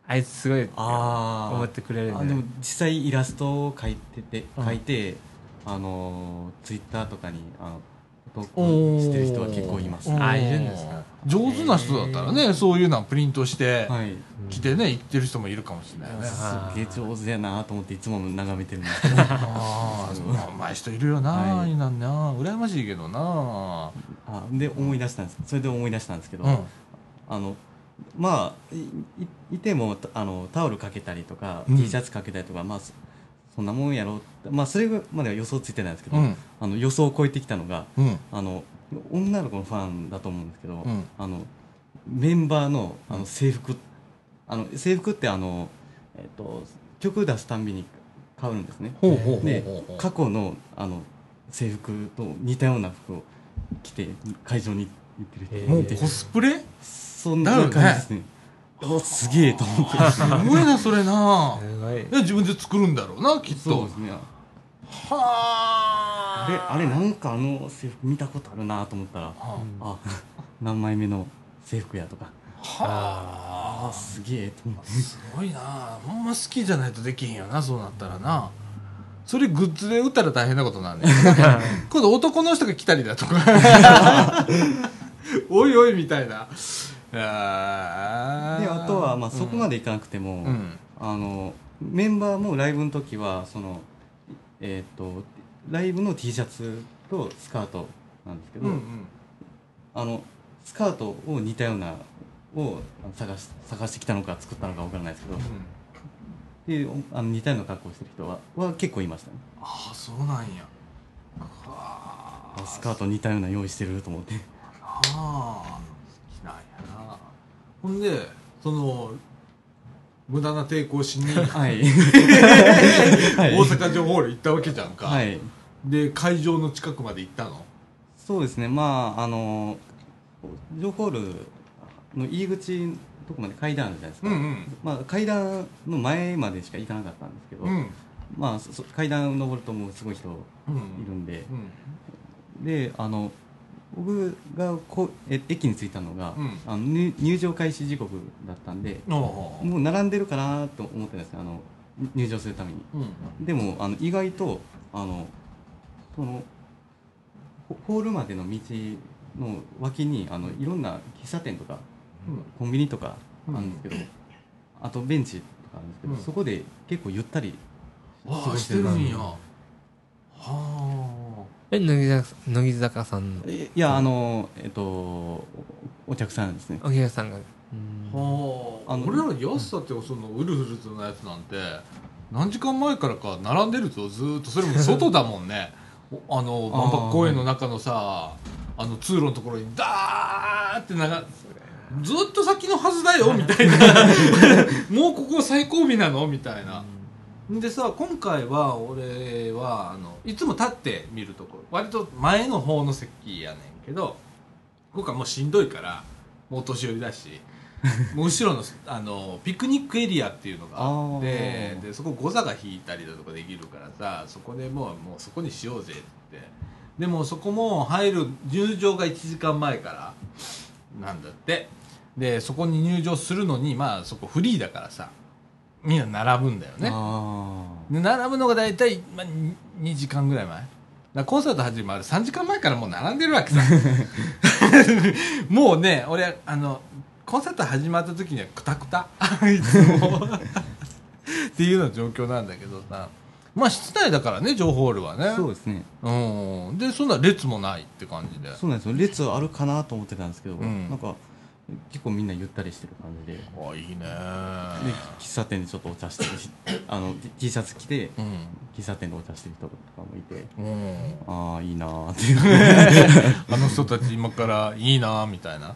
S3: あいつすごい」って思ってくれる
S2: あでも実際イラストを描いてて
S3: うん。
S2: 描いて、あのツイッターとかにあの投稿
S1: おー
S2: してる人は結構います。
S3: あいるんですか？
S1: 上手な人だったらねそういうのはプリントして
S2: はい。
S1: 着てね行ってる人もいるかもしれない。よね
S2: すっげえ上手やなと思っていつも眺めてるんです。け ど
S1: ああそううまい人いるよな、
S2: はい
S1: なんな。羨ましいけどな。
S2: あで思い出したんです。それで思い出したんですけど、
S1: うん。
S2: あのまあいいいてもあのタオルかけたりとか、
S1: うん。
S2: T シャツかけたりとかまあそそんなもんやろって。まあそれまでは予想ついてないんですけど、
S1: うん。
S2: あの予想を超えてきたのが
S1: うん。
S2: あの女の子のファンだと思うんですけど、
S1: うん。
S2: あのメンバーのあの制服あの制服ってあの、えっと曲出すたんびに買うんですね。で過去のあの制服と似たような服を着て会場に行ってる人
S1: もうコスプレ？
S2: そんな感じですね。おすげえと思って。
S1: すごいなそれな。自分で作るんだろうなきっと。
S2: そうですね。
S1: は
S2: あ。れ
S1: あ
S2: あれなんかあの制服見たことあるなと思ったら
S1: は
S2: あ。何枚目の制服やとか。
S1: あ。
S2: あすげえと思って。
S1: すごいな。ほんま好きじゃないとできへんよなそうなったらな。それグッズで売ったら大変なことなんね 今度男の人が来たりだとか。おいおいみたいな。あ
S2: であとはまあそこまでいかなくても、
S1: うん。
S2: あのメンバーもライブの時はそのえっ、とライブの T シャツとスカートなんですけど、
S1: うんうん。
S2: あのスカートを似たようなを探し探してきたのか作ったのかわからないですけど、でおあの似たような格好をしてる人はは結構いましたね。
S1: ああそうなんや。はあ
S2: スカート似たような用意してると思って。
S1: ああほんでその無駄な抵抗しに
S2: はい。
S1: 大阪城ホール行ったわけじゃんか、
S2: はい。
S1: で会場の近くまで行ったの？
S2: そうですね。まああのジョーホールの入り口のとこまで階段あるじゃないですか、
S1: うんうん。
S2: まあ、階段の前までしか行かなかったんですけど、
S1: うん。
S2: まあ、そそ階段登るともうすごい人い
S1: うん。
S2: るんで。
S1: う、ん。
S2: であの僕がこうえ駅に着いたのが、
S1: うん。
S2: あの入入場開始時刻だったんでもう並んでるかなと思ってたんですよあの入場するために。
S1: うん
S2: でもあの意外とあのそのホホールまでの道の脇にあのいろんな喫茶店とかコンビニとかあるんですけど、あとベンチとかあるんですけど、
S1: うん。
S2: そこで結構ゆったり
S1: ああしてるんや。は
S3: え乃木坂乃木坂さんの？
S2: いやあのえっとおお客さんですね。
S3: お客さんが。
S1: あはあ。
S2: あの
S1: 俺ら安さってそのウルフルズのやつなんて何時間前からか並んでるぞずーっと。それも外だもんね。お あの万博公園の中のさあの通路のところにダーって流ずっと先のはずだよみたいな。もうここ最後尾なの？みたいなでさ今回は俺はあのいつも立って見るところ割と前の方の席やねんけど今回もうしんどいからもうお年寄りだし もう後ろのあのピクニックエリアっていうのがあってでそこゴザが引いたりだとかできるからさそこでもうもうそこにしようぜって。でもそこも入る入場が1時間前からなんだって。でそこに入場するのにまあそこフリーだからさみんな並ぶんだよね。並ぶのが大体、まあ、2時間ぐらい前。コンサート始まる3時間前からもう並んでるわけさ。もうね俺あのコンサート始まった時にはクタクタいつも。っていうような状況なんだけどさ。まあ室内だからね情報ホールはね。
S2: あそうですね。
S1: うん。でそんな列もないって感じで。
S2: そうなんですよ。列あるかなと思ってたんですけど、
S1: うん。
S2: なんか結構みんなゆったりしてる感じで。で
S1: あいいね。
S2: 喫茶店でちょっとお茶してるし あの T- シャツ着て
S1: うん。
S2: 喫茶店でお茶してる人とかもいて。
S1: うん。
S2: ああいいなーっていう。
S1: あの人たち今からいいなみたいな。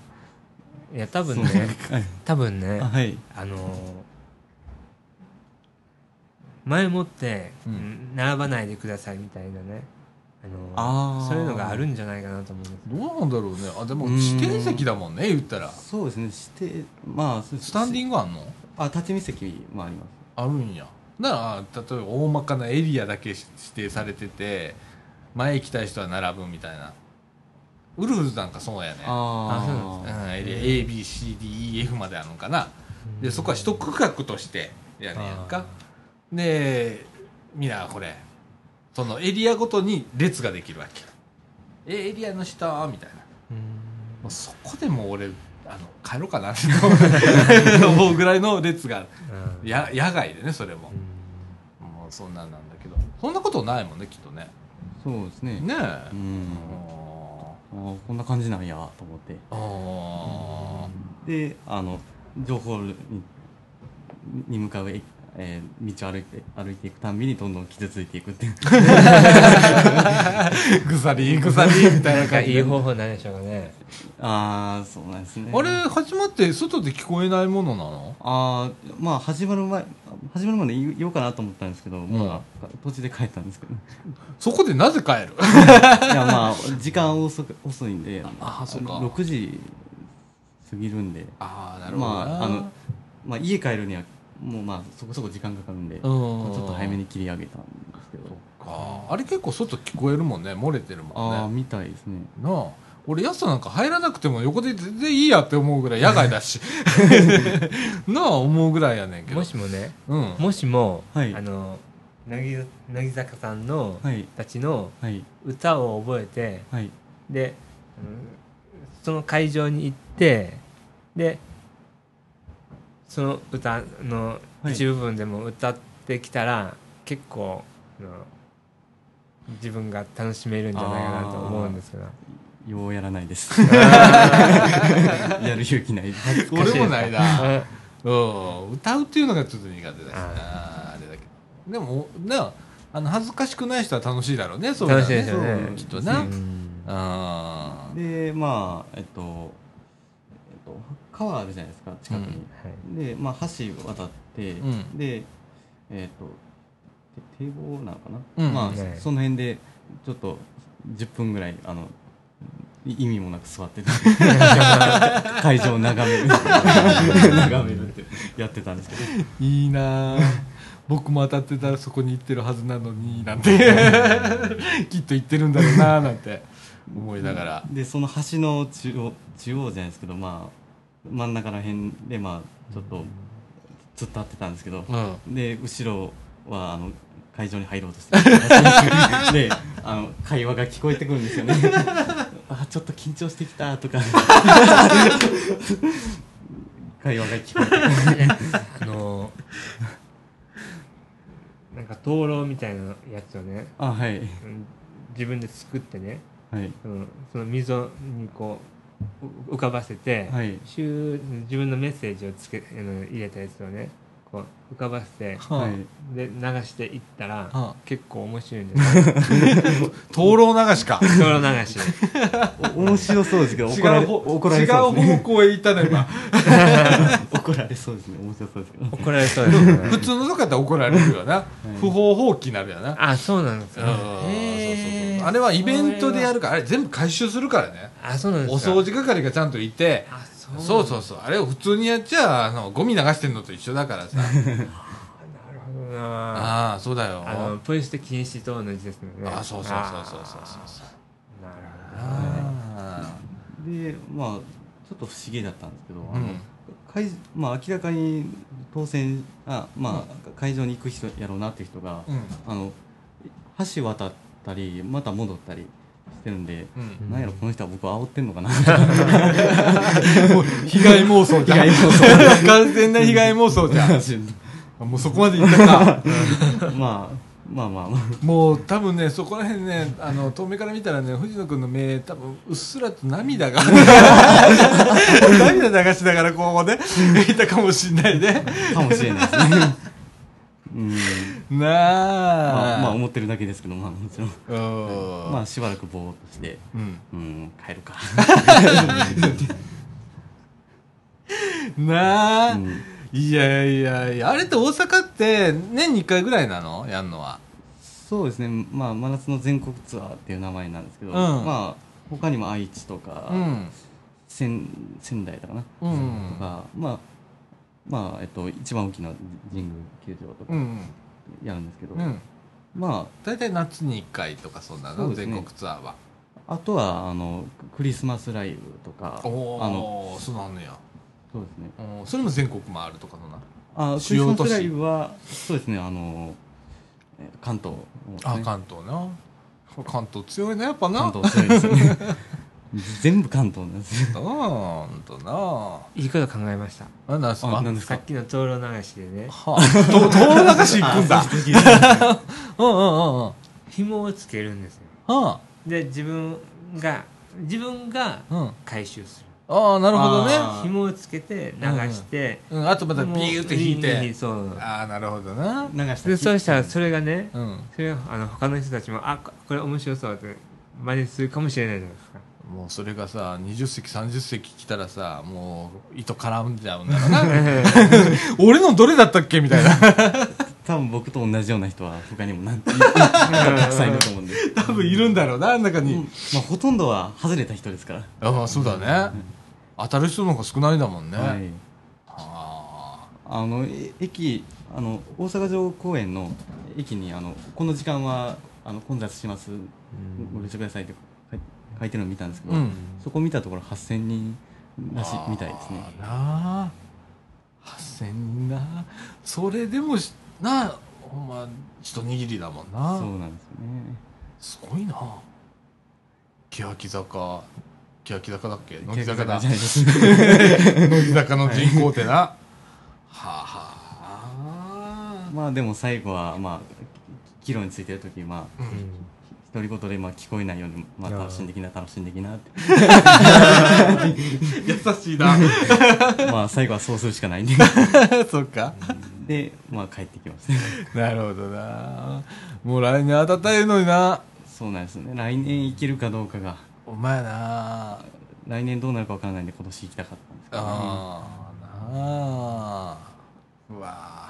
S1: い
S3: や多分ね
S2: はい
S3: 多分ね
S2: あ はい。
S3: あのー前もって、
S1: うん。
S3: 並ばないでくださいみたいなね、あのそういうのがあるんじゃないかなと思うんです。
S1: どうなんだろうね。あでも
S2: うん
S1: 指定席だもんね言ったら。
S2: そうですねしてまあ
S1: スタンディングあんの？
S2: あ立ち見席もあります。
S1: あるんや。だから例えば大まかなエリアだけ指定されてて前行きたい人は並ぶみたいな。ウルフルズなんかそうやね。
S2: あ
S3: そうなん
S2: あ
S1: うんエリア ABCDEF まであるのかな。でそこは一区画としてやねんやんか。でみんなこれそのエリアごとに列ができるわけ。えエリアの人みたいな。
S3: うん。
S1: もうそこでもう俺あの帰ろうかなって思うぐらいの列が
S3: うん。
S1: や野外でねそれも。
S3: う、ん。
S1: もうそんなんなんだけど。そんなことないもんねきっとね。
S2: そうですね。
S1: ねえ。
S2: うん。
S1: あ
S2: こんな感じなんやと思って。
S1: ー。あ
S2: であの情報にに向かう、ええー道を歩いて歩いていくたんびにどんどん傷ついていくっていう。
S1: ー ぐさりぐさりみたいな感じで。
S3: いい方法なんでしょうかね。
S2: ああそうなんですね。
S1: あれ始まって外で聞こえないものなの？
S2: ああまあ始まる前始まるまで言言おうかなと思ったんですけど、まあ途中で帰ったんですけど。
S1: そこでなぜ帰る？
S2: いやまあ時間遅く遅いんで
S1: あそうか。
S2: 6時過ぎるんで。
S1: ああなるほどな。
S2: まああの、まあ、家帰るにはもうまあそこそこ時間かかるんで、ちょっと早めに切り上げたんですけど。
S1: か。あれ結構外聞こえるもんね漏れてるもんね。
S2: ああみたいですね。
S1: なあ。俺やつなんか入らなくても横で全然いいやって思うぐらい野外だし。なあ思うぐらいやねんけど。
S3: もしもね
S1: うん。
S3: もしも、
S2: はい。
S3: あの乃木坂さんの
S2: はい
S3: たちの
S2: はい。
S3: 歌を覚えて
S2: はい。
S3: で、うんその会場に行ってでその歌の
S2: はい。
S3: 一部分でも歌ってきたら、結構あの自分が楽しめるんじゃないかなと思うんですけど。
S2: ようやらないです。やる勇気ない。
S1: 俺もないな。
S3: あ
S1: うん。歌うっていうのがちょっと苦手だしな
S3: あ
S1: あれだけど。でもねあの恥ずかしくない人は楽しいだろうねそういうのは
S3: 楽しいですよね。
S1: きっとな、
S3: う
S2: でまあえっと、えっと、川あるじゃないですか近くに、
S3: はい。
S2: で、まあ、橋渡って、
S1: うん。
S2: でえっとて堤防なのかな、
S1: うん。
S2: まあ、
S3: はい。
S2: その辺でちょっと10分ぐらいあのい意味もなく座ってて 会場を眺める。眺めるってやってたんですけど。
S1: いいなあ僕も当たってたらそこに行ってるはずなのになんて。きっと行ってるんだろうななんて思いながら。
S2: でその橋の中央中央じゃないですけどまあ真ん中ら辺でまあちょっと突っ立ってたんですけど、
S1: うん。
S2: で後ろはあの会場に入ろうとしてで あの会話が聞こえてくるんですよね。あちょっと緊張してきたとか。会話が聞こえてくる。
S3: あのなんか灯籠みたいなやつをね
S2: あはい。
S3: うん自分で作ってね
S2: はい。
S3: そのその溝にこうう浮かばせて、
S2: はい。
S3: 自分のメッセージをつけあの入れたやつをねこう浮かばせて
S2: はい。
S3: で流していったら、
S1: は
S3: 結構面白いんですよ。
S1: 灯籠流しか。
S3: 灯籠流し。
S2: お 面白そうですけど
S1: 違
S2: 怒られ
S1: う方
S2: 怒ら
S1: 違う
S2: れそうですね。
S1: 方向へ行ったね今。
S2: 怒られそうですね。面白そうですけど。
S3: 怒られそうですよね。
S1: 普通のとこやったら怒られるよな、不法放棄になるよな。
S3: あそうなんです
S1: うん。
S3: か
S1: そうそう
S3: へー
S1: あれはイベントでやるからあれ全部回収するからね。
S3: あそうなんで
S1: お
S3: すか。
S1: 掃除係がちゃんといて
S3: あそう
S1: そうそうそう。あれを普通にやっちゃあのゴミ流してんのと一緒だからさ。
S3: なるほどな。
S1: ああそうだよ。
S3: あのポイ捨て禁止と同じですね。
S1: あそうそうそうそうそうそうそう。
S3: なるほどね
S1: あ
S2: でまあちょっと不思議だったんですけど、あの
S1: うん。
S2: 会まあ、明らかに当選あ、まあ会場に行く人やろうなっていう人が、
S1: ーうん。
S2: あの橋渡ったりまた戻ったりしてるんで、
S1: うん。
S2: なんやろこの人は僕を煽ってんのかな。
S1: も う被害妄想じゃん。
S2: 被害妄
S1: 完全な被害妄想じゃん。もうそこまでいったか。
S2: まあまあまあまあ。
S1: もう多分ねそこら辺ねあの遠目から見たらね藤野君の目多分うっすらと涙が。涙流しながらここでいたかもしんないね。
S2: かもしれないですね。うん
S1: なあ。
S2: まあ、まあ思ってるだけですけどまあもちろん。
S1: うん。
S2: まあしばらくぼーっとして
S1: うん。
S2: うん帰るか、
S1: なあ、
S2: うん。
S1: いやいやいや。あれって大阪って年に1回ぐらいなの？やんのは。
S2: そうですね。まあ真夏の全国ツアーっていう名前なんですけど、
S1: うん。
S2: まあ他にも愛知とか、
S1: うん。
S2: 仙仙台だかな、
S1: うん。
S2: とかまあまあえっと一番大きな神宮球場とか
S1: うん
S2: やるんですけど、
S1: うん。
S2: ま
S1: 大体夏に1回とかそんなの、
S2: ね。
S1: 全国ツアーは。
S2: ああとはあのクリスマスライブとか
S1: お
S2: あの
S1: おそうなんのや。
S2: そうですね。
S1: うんそれも全国回るとかのな？
S2: あク
S1: 主要
S2: マスライブはそうですねあのえ関東ね。
S1: あ関東な。関東強いねやっぱな。
S2: 関東強いですね全部関東なんですよ。
S1: うんほんとな。い
S3: いこと考えました。
S1: あなんすか？
S2: あ何ですか？
S3: さっきの灯籠流しでね。
S1: はあ。と遠流し行くんだ。うんうんうんうん。
S3: 紐をつけるんですよ。
S1: は
S3: で自分が自分が
S1: あうん。
S3: 回収する。
S1: ああなるほどね。
S2: あー。
S3: 紐をつけて流して、
S1: うんあとまたビューって引いて。
S3: そう。
S1: ああなるほどな。
S2: 流した
S3: でそうしたらそれがね
S1: うん。
S3: それがあの他の人たちもあここれ面白そうって真似するかもしれないじゃないですか
S1: もうそれがさ20席30席来たらさもう糸絡んじゃうんだろうな。俺のどれだったっけみたいな。
S2: 多分僕と同じような人は他にも何たくさんいると思うんで、
S1: 多分いるんだろうな中に、
S2: まあ、ほとんどは外れた人ですから、
S1: ああそうだね、当たる人の方が少ないだもんね、
S2: はい、
S1: あ
S2: あのえ駅あの大阪城公園の駅にあのこの時間はあの混雑します、ご了承くださいって書いてるのを見たんですけど、
S1: うん。
S2: そこ見たところ8000人らしいみたいですね。
S1: なあ。8000人なそれでもしなあほんま一握りだもんな。
S2: そうなんですよね。
S1: すごいな。欅坂。欅坂だっけ？乃木坂だ。乃木坂の人口ってな、はあはあ。
S2: まあでも最後はまあ岐路についてる時まあ
S1: うん
S2: 独り言でまあ聞こえないようにまあ楽しんできな楽しんできなって。
S1: 優しいな
S2: まあ最後はそうするしかない。ん で
S1: そっか。
S2: でまあ帰ってきました
S1: なるほどな。もう来年当たったらええのにな。
S2: そうなんですね。来年行けるかどうかが。
S1: お前な。
S2: 来年どうなるかわからないんで今年行きたかったんですけど、ね、
S1: ああなあうわ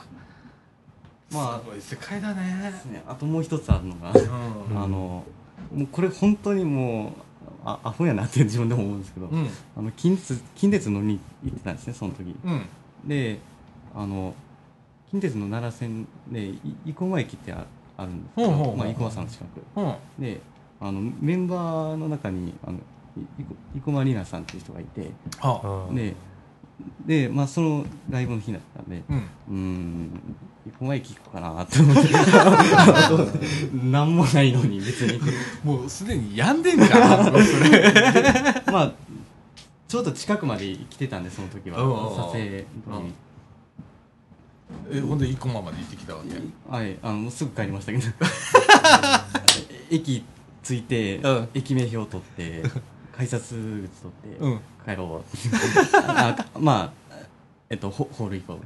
S2: まあ
S1: すごい世界だね。
S2: ね。あともう一つあるのが、
S1: うん。
S2: あのもうこれ本当にもうあアホやなって自分でも思うんですけど、
S1: うん。
S2: あの近鉄近鉄乗りに行ってたんですねその時。
S1: うん。
S2: であの近鉄の奈良線でい生駒駅ってああるんですけど
S1: ほうほうほう
S2: まあ、生駒さんの近く。
S1: うん。
S2: であのメンバーの中にあの生駒里奈さんっていう人がいてでで、まあ、そのライブの日だったんで
S1: うん。
S2: うーん。生駒駅行こうかなって思って。何もないのに別に。
S1: もうすでに病んでんじゃんそれ。
S2: まあちょっと近くまで来てたんでその時は。撮影の時に。
S1: えほんで生駒まで行ってきたわけ？
S2: はいあのすぐ帰りましたけど。駅着いて、
S1: うん。
S2: 駅名表取って改札口取って、
S1: うん。
S2: 帰ろう。あまあえっとホホール行こ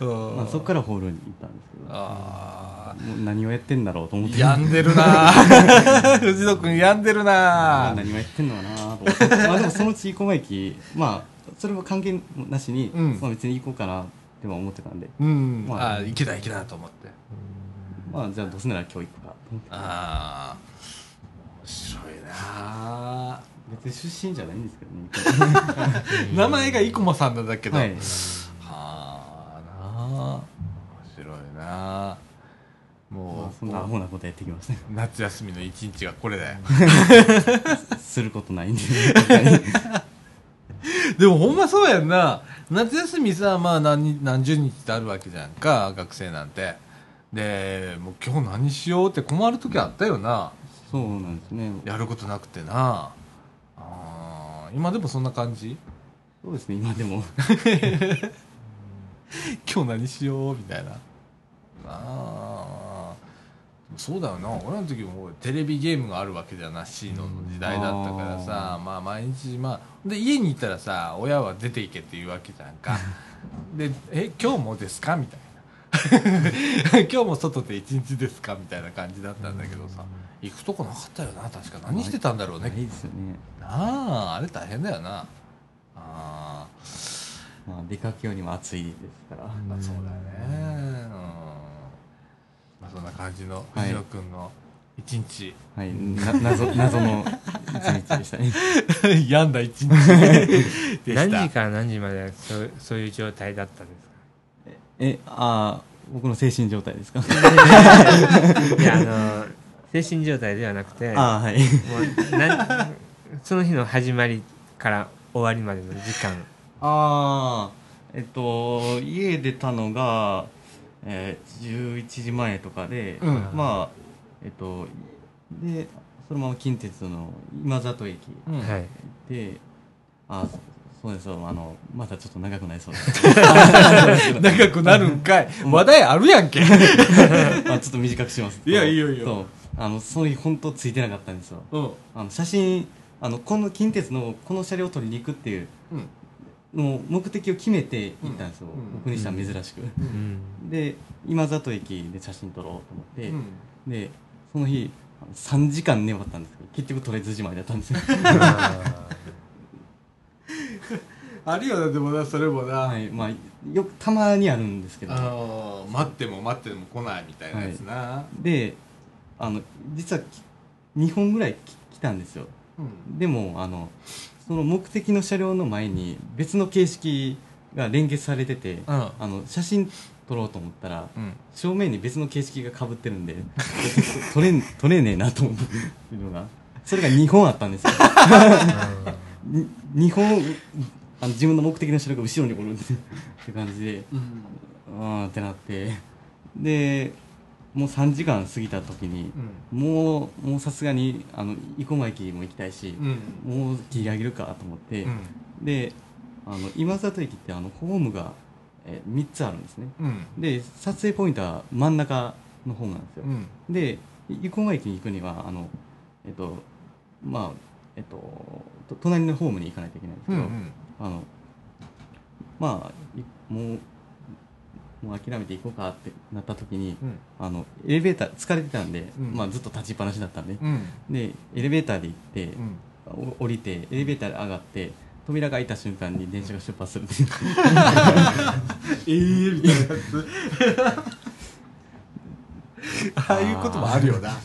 S2: う、まあ、そこからホールに行ったんですけど。
S1: あ
S2: もう何をやってんだろうと思って。
S1: 病んでるな 藤野君病んでるな
S2: 何をやってんのかなと思って。まあでもそのうち生駒駅まあそれは関係なしに、
S1: うん。
S2: まあ、別に行こうかなっては思ってたんで。
S1: うん。
S2: まあ
S1: あいけないいけないと思って。
S2: まあじゃあどうせなら今日行くかと思って。
S1: ああ面白いな
S2: 別に出身じゃないんですけどね。
S1: 名前が生駒さんなんだけど、
S2: はい。
S1: はあ面白いな。
S2: ま
S1: もう
S2: あそんなアホなことやってきますね。
S1: 夏休みの一日がこれだよ。
S2: することないんで。
S1: でもほんまそうやんな。夏休みさまあ何日何十日ってあるわけじゃんか学生なんて。でもう今日何しようって困る時あったよな。
S2: そうなんですね。
S1: やることなくてな今でもそんな感じ？
S2: そうですね今でも。
S1: 今日何しよう？みたいな。なあそうだよな。俺の時もテレビゲームがあるわけじゃなしの時代だったからさ、まあ毎日まあで家に行ったらさ親は出て行けって言うわけじゃんか。で「え今日もですか?」みたいな「今日も外で一日ですか?」みたいな感じだったんだけどさ。行くとこなかったよな確か。何してたんだろうね。
S2: いいですよね。
S1: なああれ大変だよな。あ
S2: まあ出かけようにも暑いですから。
S1: あ、まあ、そうだよね。うん。まあそんな感じの
S2: はい。
S1: 藤野くんの一日、
S2: はい。な謎謎の一日でしたね。
S1: 病んだ一日。でした。
S3: 何時から何時までそうそういう状態だったんです
S2: えああ僕の精神状態ですか？
S3: か いやあの精神状態ではなくて
S2: ああはい。
S3: もうその日の始まりから終わりまでの時間。
S2: ああえっと家出たのが、えー、11時前とかで、
S1: うん。
S2: まあえっとでそのまま近鉄の今里駅
S1: うん。
S3: はい。
S2: であそそうです。あのまだちょっと長くなりそう。で す
S1: 長くなるんかい。話題あるやんけ。
S2: あちょっと短くします。
S1: いやいいよいいよ。
S2: そう。あのその日本当ついてなかったんですよ。
S1: うん。
S2: あの写真あのこの近鉄のこの車両を撮りに行くっていう
S1: うん。
S2: のを目的を決めて行ったんですよ、
S1: うん。
S2: 僕にしたら珍しく、
S3: うん。
S2: で今里駅で写真撮ろうと思って、
S1: うん。
S2: でその日あの3時間粘ったんですけど結局撮れずじまいだったんですよ
S1: あるよなでもなそれもな、
S2: はいまあよくたまにあるんですけど。
S1: あのー待っても待っても来ないみたいなやつな、
S2: であの実は2本ぐらいき来たんですよ。
S1: うん。
S2: でもあのその目的の車両の前に別の形式が連結されてて、
S1: うん。
S2: あの写真撮ろうと思ったら
S1: うん。
S2: 正面に別の形式がかぶってるんで 撮れん撮れねえなと思っていうのが。それが2本あったんですよ。に2本あの自分の目的の車両が後ろにおるって感じで
S1: うん。
S2: うーんってなってでもう3時間過ぎた時に、もうもうさすがにあの生駒駅も行きたいし、
S1: うん。
S2: もう切り上げるかと思って、
S1: うん
S2: であの今里駅ってあのホームが、え3つあるんですね。
S1: うん。
S2: で撮影ポイントは真ん中の方なんですよ、
S1: うん。
S2: で生駒駅に行くにはあのえっとまあえっとと隣のホームに行かないといけないんですけど、
S1: うん
S2: あのまあいもうもう諦めて行こうかってなった時に、
S1: うん。
S2: あのエレベーター疲れてたんで、
S1: うん。
S2: まあ、ずっと立ちっぱなしだったんで、
S1: うん。
S2: でエレベーターで行って、降りてエレベーターで上がって扉が開いた瞬間に電車が出発するっていう。
S1: ええみたいな。や つああいうこともあるよな。
S2: あ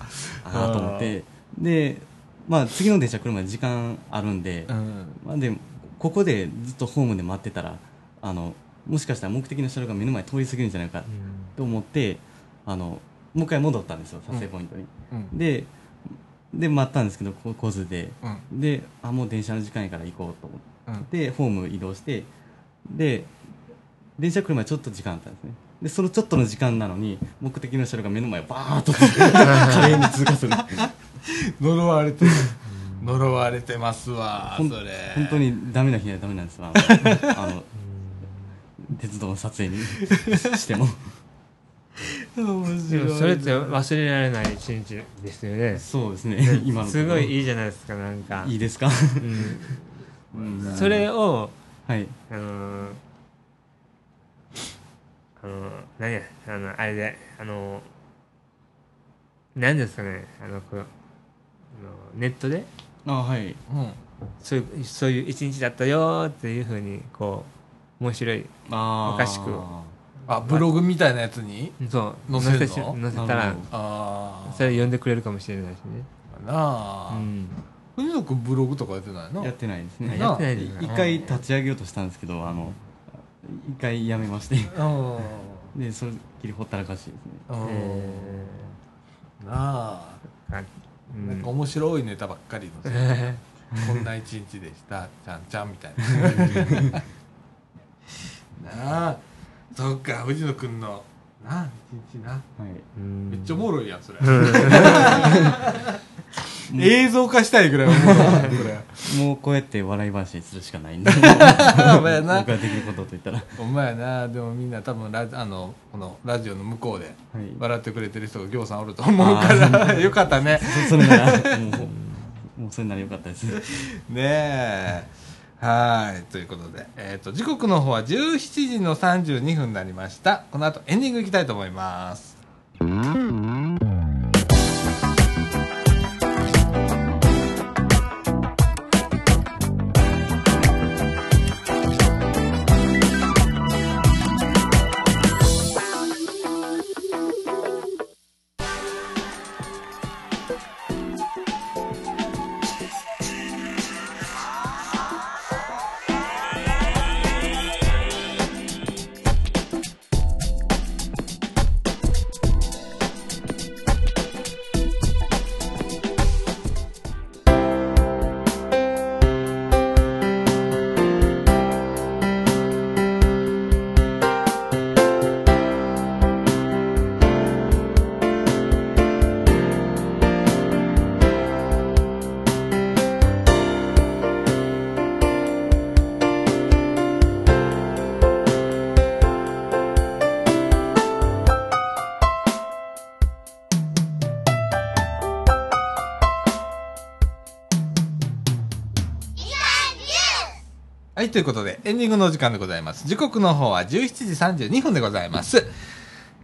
S2: あと思って。でまあ次の電車来るまで時間あるんで、
S1: うん。
S2: まあ、でもここでずっとホームで待ってたらあのもしかしたら目的の車両が目の前通り過ぎるんじゃないかと思ってあのもう一回戻ったんですよ撮影ポイントに、
S1: うん。
S2: でで待ったんですけどこ交通で。
S1: うん。
S2: であもう電車の時間やから行こうと思
S1: うん。
S2: ってホーム移動してで電車来る前ちょっと時間あったんですね。でそのちょっとの時間なのに目的の車両が目の前をバーッと 華麗に通過する
S1: 呪われてる呪われてますわそれ。
S2: 本当にダメな日はダメなんですわ。あの鉄道の撮影に。しても。
S1: 面
S3: でもそれって忘れられない一日ですよね。
S2: そうですね。今の
S3: すごいいいじゃないですかなんか。
S2: いいですか？
S3: うん。それを
S2: はい。
S3: あのーあのー何やあのあれであのー何ですかねあのこうあのネットで
S2: あはい。
S1: うん。
S3: そういうそういう一日だったよーっていうふうにこう面白い
S2: あ
S3: おかしく。
S1: あブログみたいなやつに
S3: そう。
S1: 載せ
S3: せたら
S1: ああ
S3: それ読んでくれるかもしれないしね。
S1: なあ。
S3: うん。
S1: 藤野君ブログとかやってないの？
S2: やってないですね。
S3: やってないですか
S2: 一回立ち上げようとしたんですけどあの一回やめまして。
S1: うん。
S2: でそれっきりほったらかしいですね。
S1: なあなんか面白いネタばっかりの。さこんな一日でしたちゃんちゃんみたいな。なあそっか藤野君の。なあ一日な。
S2: はい。
S3: うん。
S1: めっちゃおもろいやんそれ 映像化したいぐらいおも
S2: うこうやって笑い話するしかないんで。
S1: お前やな。
S2: 僕ができることと言ったら。は
S1: お前やな。でもみんな多分ラあのこのラジオの向こうで
S2: い。
S1: 笑ってくれてる人がぎょうさんおると思うから よかったね。
S2: そそれならもうもうそれならよかったです。
S1: ねえ。はい。ということで、えー、と時刻の方は17時の32分になりました。この後エンディングいきたいと思います。はいということでエンディングのお時間でございます。時刻の方は17時32分でございます。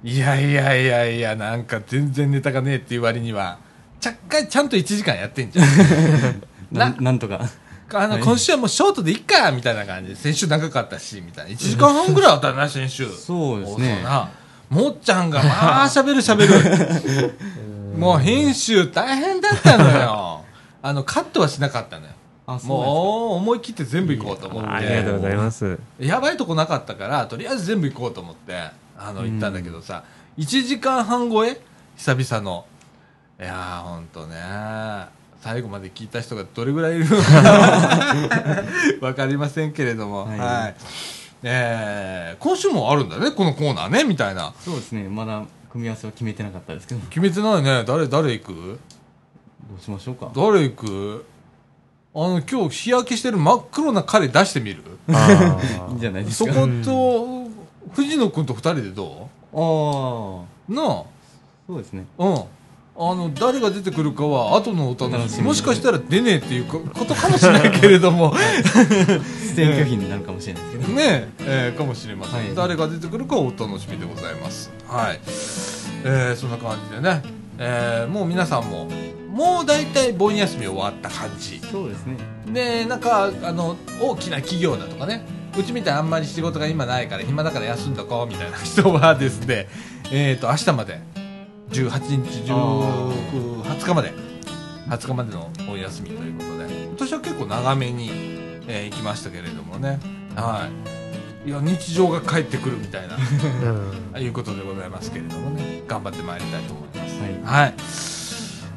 S1: いやいやいやいやなんか全然ネタがねえっていう割にはちゃっかりちゃんと1時間やってんじゃん。
S2: ななんとか。
S1: あの、
S2: はい。
S1: 今週はもうショートでいっかみたいな感じで先週長かったしみたいな1時間半ぐらいあったな先週。
S2: そうですね。
S1: もっちゃんがまあ喋る喋る。もう編集大変だったのよ。あのカットはしなかったのよもう思い切って全部行こうと思って。
S3: ありがとうございます。
S1: やばいとこなかったからとりあえず全部行こうと思ってあの行ったんだけどさ、1時間半超え久々の。いやーほんとね。最後まで聞いた人がどれぐらいいるのか わかりませんけれども、は
S2: はい。い
S1: えー今週もあるんだねこのコーナーねみたいな。
S2: そうですね。まだ組み合わせは決めてなかったですけど。ど
S1: 決めてないね。誰誰行く？
S2: うしましょうか。
S1: 誰行く？あの今日日焼けしてる真っ黒な彼出してみる？
S3: あ
S2: いいんじゃないですか。
S1: そこと藤野君と二人でど
S2: ああ
S1: うなあ。
S2: そうですね。
S1: うん。あの誰が出てくるかは後のお楽しみ。
S2: 楽しみ。
S1: もしかしたら出ねえっていうこことかもしれないけれども。
S2: 出演拒否になるかもしれないですけど
S1: ねえ。えーかもしれません、
S2: はい。
S1: 誰が出てくるかはお楽しみでございます。はい、えーそんな感じでね、えーもう皆さんももう大体盆休み終わった感じ。
S2: そうですね。
S1: でなんかあの大きな企業だとかね。うちみたいにあんまり仕事が今ないから暇だから休んどこうみたいな人はですね えっ、と明日まで。18日19 20日まで。20日までのお休みということで。今年は結構長めに、えー行きましたけれどもね。はい。いや日常が帰ってくるみたいな。
S3: ー うん。
S1: いうことでございますけれどもね。頑張ってまいりたいと思います。
S2: はい。
S1: はい。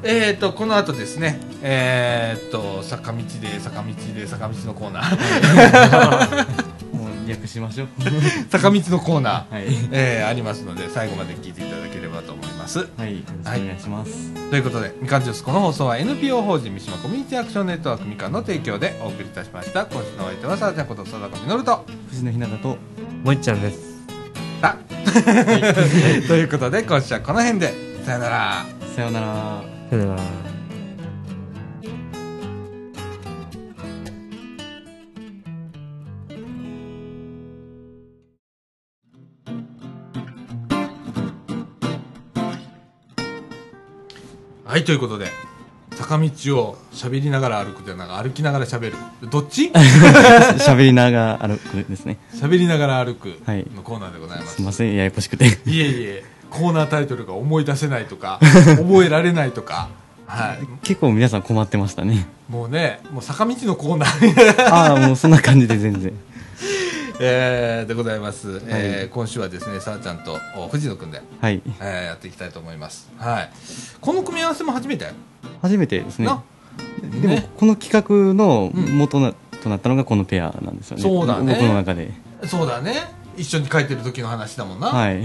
S1: えー、と、この後ですね、えー、と、坂道で、坂道で、坂道のコーナー、
S2: もう略しましょう。
S1: 坂道のコーナー、
S2: はい。
S1: えーありますので、最後まで聞いていただければと思います。
S2: はいよろしくお願いします、
S1: ということで、みかんジュース、この放送は NPO 法人三島コミュニティアクションネットワークみかんの提供でお送りいたしました。今週のお相手は、さあちゃんこと、さだこみのると、
S2: 藤野ひなたと
S3: もいっちゃんです。
S1: さ ということで、今週はこの辺で、さよなら。
S2: さようなら
S3: さよなら
S1: はい、ということで、坂道を喋りながら歩くではなく歩きながら喋る。どっち？
S2: 喋りながら歩くですね。
S1: 喋りながら歩く
S2: はい。
S1: のコーナーでございます。
S2: すいませんややこしくて。
S1: いえいえ、コーナータイトルが思い出せないとか、覚えられないとか、はい。
S2: 結構皆さん困ってましたね。
S1: もうね、もう坂道のコーナー、
S2: ああもうそんな感じで全然。
S1: えーでございます。えー今週はですね、さあちゃんとお藤野くんで、
S2: はい。
S1: えーやっていきたいと思います。はい。この組み合わせも初めて？
S2: 初めてですね。
S1: な、
S2: でも
S1: ね？
S2: この企画の元な、となったのがこのペアなんですよね。
S1: そうだね。
S2: 僕の中で。
S1: そうだね。一緒に書いてる時の話だもんな。
S2: はい。
S1: うん。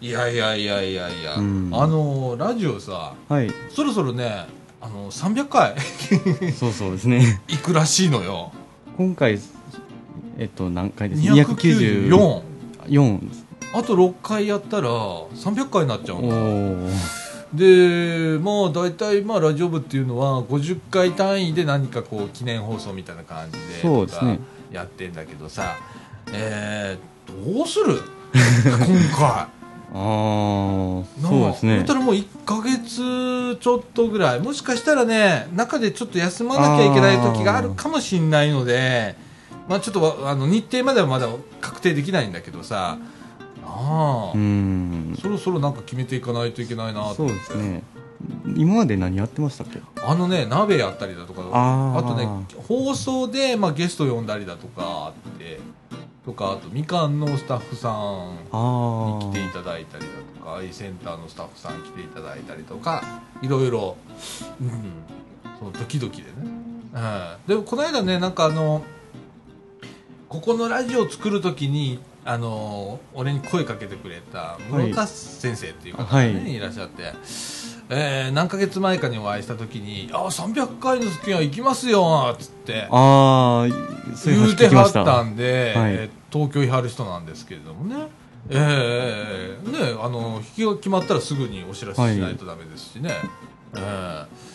S1: いやいやいやいやいや、
S2: うん。
S1: あのラジオさ、
S2: はい。
S1: そろそろね、あの300回。
S2: そうそうですね。
S1: いくらしいのよ。
S2: 今回えっと何回です
S1: ？294。
S2: 4
S1: あと6回やったら300回になっちゃう
S2: お
S1: の。
S2: ー。
S1: で、まあ大体まあラジオ部っていうのは50回単位で何かこう記念放送みたいな感じで
S2: そうですね。
S1: やってんだけどさ、えー、どうする？今回。
S2: あそうですね。
S1: たらもう1か月ちょっとぐらい。もしかしたらね中でちょっと休まなきゃいけない時があるかもしれないのでまあちょっとわあの日程まではまだ確定できないんだけどさ。ああ、
S2: うん。
S1: そろそろなんか決めていかないといけないなと。
S2: そうですね。今まで何やってましたっけ？
S1: あのね鍋やったりだとか
S2: あー。
S1: とね放送で、まあ、ゲスト呼んだりだとかあってとかあとみかんのスタッフさんに来ていただいたりだとかアイセンターのスタッフさん来ていただいたりとかいろいろ、うん、その時々でね、うん、でもこの間ねなんかあのここのラジオを作る時にあの俺に声かけてくれた室田先生っていう方がね、
S2: はい。
S1: い、らっしゃって、えー何ヶ月前かにお会いした時に「あ300回の時は行きますよ」っつって。
S2: ああそういう
S1: 言うてはったたんで、
S2: はい。
S1: えー東京いはる人なんですけれどもね。ええねあの引きが決まったらすぐにお知らせしないとダメですしね、ええ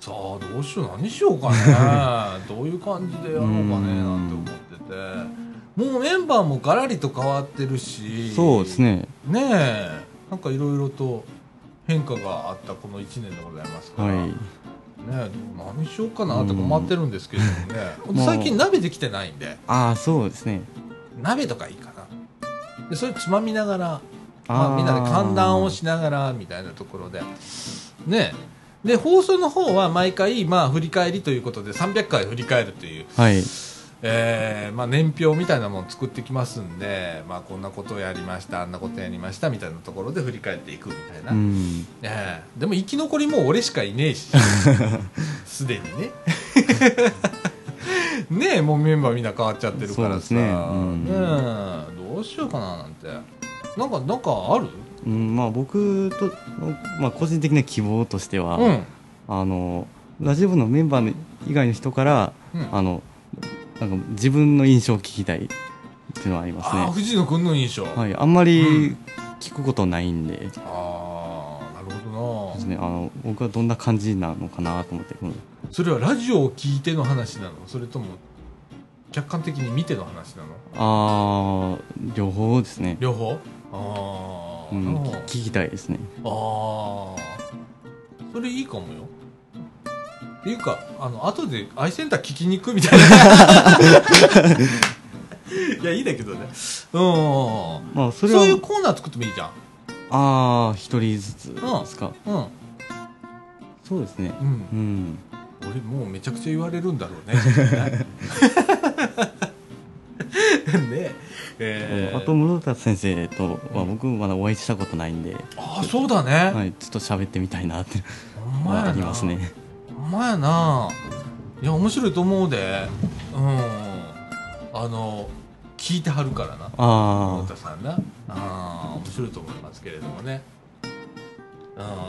S1: さあどうしよう何しようかね。どういう感じでやろうかねなんて思っててもうメンバーもガラリと変わってるし。
S2: そうですね。
S1: ねえ。なんかいろいろと変化があったこの1年でございますから、
S2: はい。
S1: ねえ何しようかなって困ってるんですけれどもね、
S2: うん。
S1: 最近鍋できてないんで。
S2: ああそうですね。
S1: 鍋とかいいかな。でそれつまみながら、まあ、みんなで寒暖をしながらみたいなところで。ねで放送の方は毎回、まあ、振り返りということで300回振り返るという、
S2: はい
S1: えーまあ、年表みたいなものを作ってきますんで、まあ、こんなことをやりましたあんなことやりましたみたいなところで振り返っていくみたいな、
S2: うん。
S1: ええでも生き残りもう俺しかいねえし すでにね。ねえもうメンバーみんな変わっちゃってるからさ。
S2: ねうん
S1: ね。えどうしようかななんて。なんかなんかある？
S2: うんまあ、僕との、まあ、個人的な希望としては、
S1: うん。
S2: あのラジオ部のメンバーの以外の人から、
S1: うん。
S2: あのなんか自分の印象を聞きたいっていうのはあります
S1: ああ
S2: ね、
S1: 藤野君の印象、
S2: はい、あんま
S1: う
S2: り
S1: ん。
S2: 聞くことないんで,、
S1: ああなるほどな。
S2: ですね、あの僕はどんな感じなのかなと思って、うん。
S1: それはラジオを聞いての話なの？それとも客観的に見ての話なの？
S2: あー両方ですね、
S1: 両方？ああ、
S2: うん、
S1: あ
S2: 聞聞きたいですね。
S1: あそれいいかもよっていうかあの後でアイセンター聞きに行くみたいな。いやいいんだけどね。うん。
S2: まあそれは。
S1: そういうコーナー作ってもいいじゃん。
S2: ああ一人ずつですか、
S1: うん。
S2: そうですね。
S1: うん。
S2: うん。
S1: 俺もうめちゃくちゃ言われるんだろうね。ね。えー。
S2: あと室田先生とは僕まだお会いしたことないんで、
S1: あそうだね、
S2: はい、ちょっと喋ってみたいなって。ありますね
S1: まやな。いや面白いと思うで。うん。あの聞いてはるからな。
S2: あ
S1: 太田さんなあー面白いと思いますけれどもね。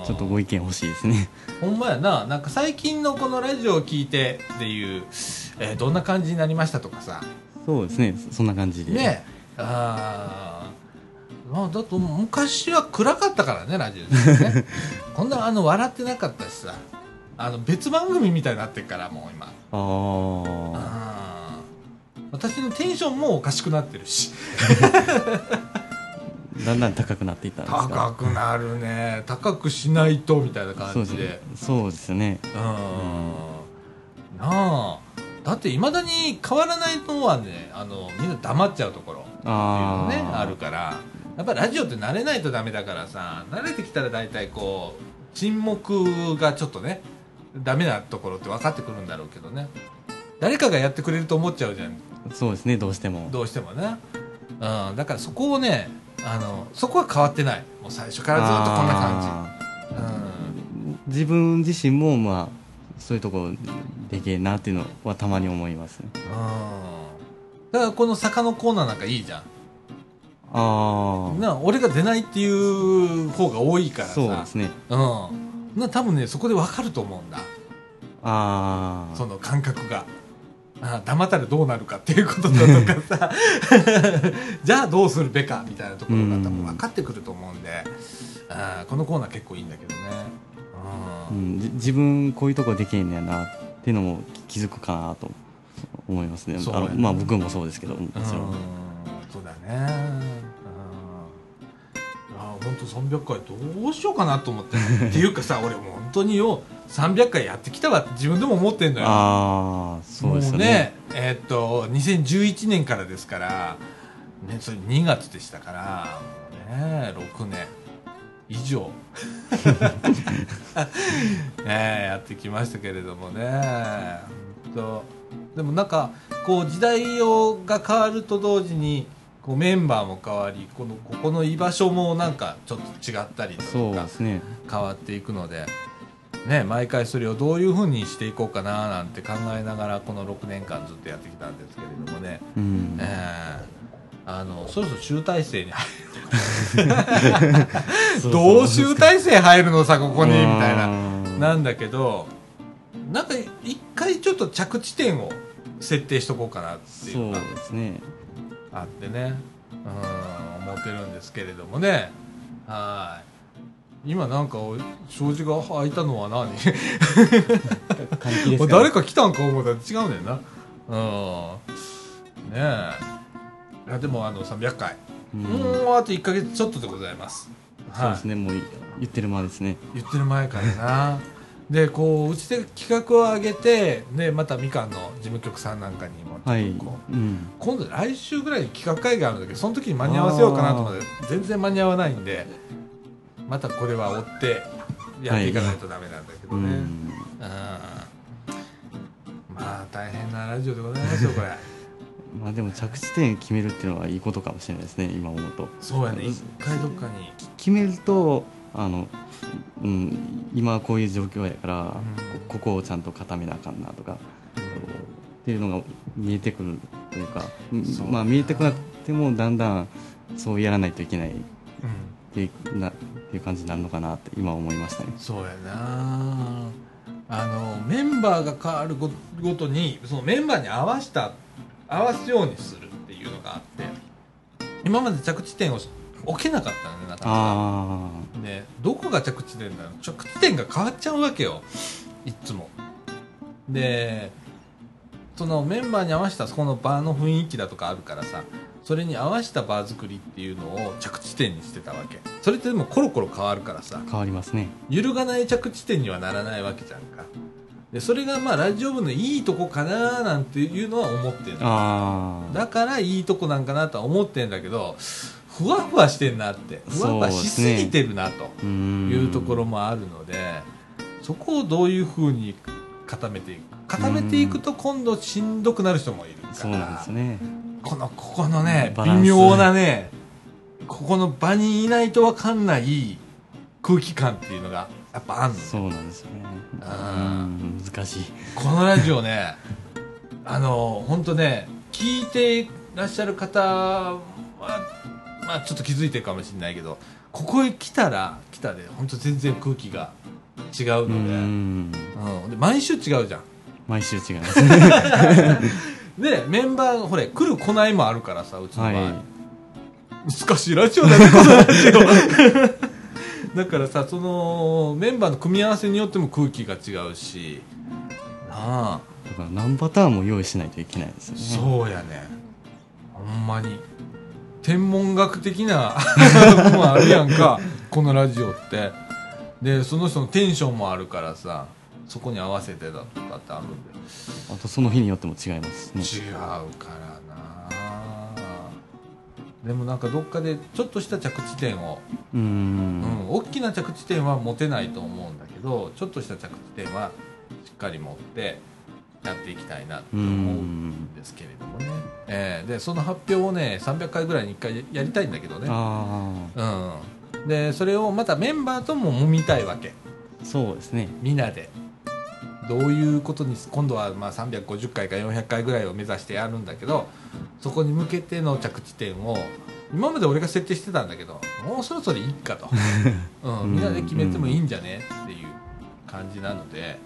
S2: ちょっとご意見欲しいですね。
S1: ほんまやな。なんか最近のこのラジオを聞いてっていう、えーどんな感じになりましたとかさ。
S2: そうですね。そんな感じで。
S1: ね。あー。まあだと昔は暗かったからねラジオね。こんなあの笑ってなかったしさあの別番組みたいになってるからもう今。
S2: ああ
S1: 私のテンションもおかしくなってるし。
S2: だんだん高くなっていったんです
S1: 高
S2: か
S1: くなるね。高くしないとみたいな感じで。
S2: そうですね。そうですよね。
S1: うん。なあ。だっていまだに変わらないのはねあのみんな黙っちゃうところ。っていうの
S2: あ
S1: ね
S2: ー
S1: あるから。やっぱりラジオって慣れないとダメだからさ慣れてきたら大体こう沈黙がちょっとねダメなところって分かってくるんだろうけどね。誰かがやってくれると思っちゃうじゃん。
S2: そうですねどうしても。
S1: どうしてもね、うん、だからそこをねあのそこは変わってない。もう最初からずっとこんな感
S2: あ
S1: じ、うん。
S2: ー自分自身もまあそういうとこでけえなっていうのはたまに思いますね。
S1: うん。だからこの坂のコーナーなんかいいじゃん。
S2: ああ
S1: な俺が出ないっていう方が多いからさ。
S2: そうですね。
S1: うんな多分ねそこで分かると思うんだ。
S2: ああ
S1: その感覚が。あ黙ったらどうなるかっていうことだとかさ。じゃあどうするべかみたいなところが多分分かってくると思うんで。あーこのコーナー結構いいんだけどね。う
S2: うんん、じ自分こういうとこできへんねやなっていうのも気づくかなと思いますね。
S1: ね。
S2: あのまあ僕もそうですけどもちろん。
S1: うんそうだね本当300回どうしようかなと思って。っていうかさ俺もう本当によ300回やってきたわって自分でも思ってんのよ。
S2: ああそうですよね。
S1: ねえーっと2011年からですから、ね、それ2月でしたからね6年。以上。ねえやってきましたけれどもね。とでもなんかこう時代をが変わると同時にこうメンバーも変わりこのここの居場所もなんかちょっと違ったり
S2: そう
S1: とか
S2: ね。
S1: 変わっていくので、ね、毎回それをどういうふうにしていこうかななんて考えながらこの6年間ずっとやってきたんですけれどもね、
S2: うん。
S1: えーあのそろそろ集大成に入
S2: そ
S1: るどう集大成入るのさここにみたいな。
S2: な
S1: なんだけどなんか一回ちょっと着地点を設定しとこうかなってい
S2: そうう
S1: のが
S2: ですね
S1: あってね。うん思ってるんですけれどもね。はい。今なんか障子が開いたのは何？誰か来たんか思うたら違うねんな。うん。ねえ。いやでもあの300回、
S2: うん。
S1: もうあと1か月ちょっとでございます。
S2: そうですね。もう言ってる間ですね。
S1: 言ってる前からなでこううちで企画を上げてでまたみかんの事務局さんなんかにも
S2: はい
S1: こう
S2: うん。
S1: 今度来週ぐらいに企画会議あるんだけどその時に間に合わせようかなと思って全然間に合わないんでまたこれは追ってやっていかないとダメなんだけどね、
S2: うん
S1: うん。まあ大変なラジオでございますよこれ。
S2: まあでも着地点決めるっていうのはいいことかもしれないですね今思うと。
S1: そうやね。一回どっかに。
S2: 決めるとあの、うん、今はこういう状況やから、
S1: ん
S2: こここをちゃんと固めなあかんなとかっていうのが見えてくるというか、まあ見えてこなくてもだんだんそうやらないといけない
S1: うん。
S2: っていうなっていう感じになるのかなって今思いましたね。
S1: そうやな。あのメンバーが変わるごごとにそのメンバーに合わした合わすようにするっていうのがあって今まで着地点を置けなかったのねなかなかどこが着地点だろう着地点が変わっちゃうわけよ。いっつも。でそのメンバーに合わせたそこの場の雰囲気だとかあるからさそれに合わせたバー作りっていうのを着地点にしてたわけ。それってでもコロコロ変わるからさ
S2: あ変わりますね。
S1: 揺るがない着地点にはならないわけじゃんか。でそれがまあラジオ部のいいとこかななんていうのは思ってるだからいいとこなんかなとは思ってんだけどふわふわしてんなって。ふわふわしすぎてるなというところもあるのでそこをどういうふうに固めていく固めていくと今度しんどくなる人もいるから。
S2: そうなんですね。
S1: このここのね微妙なねここの場にいないと分かんない空気感っていうのがやっぱあんの
S2: そうなんですよね。難しい。
S1: このラジオねあの本当ね聞いていらっしゃる方はまあちょっと気づいてるかもしれないけどここへ来たら来たで本当全然空気が違う
S2: う
S1: ので,、
S2: ん。
S1: うん、で毎週違うじゃん。
S2: 毎週違います。ね
S1: でメンバーがほれ来る来ないもあるからさうちの場合、
S2: はい。
S1: 難しいラジオだね だからさそのメンバーの組み合わせによっても空気が違うし。なあ。
S2: だから何パターンも用意しないといけないですよね。
S1: そうやね。ほんまに天文学的な部分あるやんか。このラジオって。でその人のテンションもあるからさそこに合わせてだとかってあるんで。
S2: あとその日によっても違いますね。
S1: 違うからな。でもなんかどっかでちょっとした着地点を、
S2: う
S1: ん大きな着地点は持てないと思うんだけどちょっとした着地点はしっかり持ってやっていきたいなと思うんですけれどもね、えーでその発表をね300回ぐらいに1回やりたいんだけどね、
S2: あ
S1: うん、でそれをまたメンバーとも揉みたいわけ。
S2: あそうですね。
S1: みんなで。どういうことに今度はまあ350回か400回ぐらいを目指してやるんだけどそこに向けての着地点を今まで俺が設定してたんだけどもうそろそろいいかと、うん、みんなで決めてもいいんじゃねっていう感じなので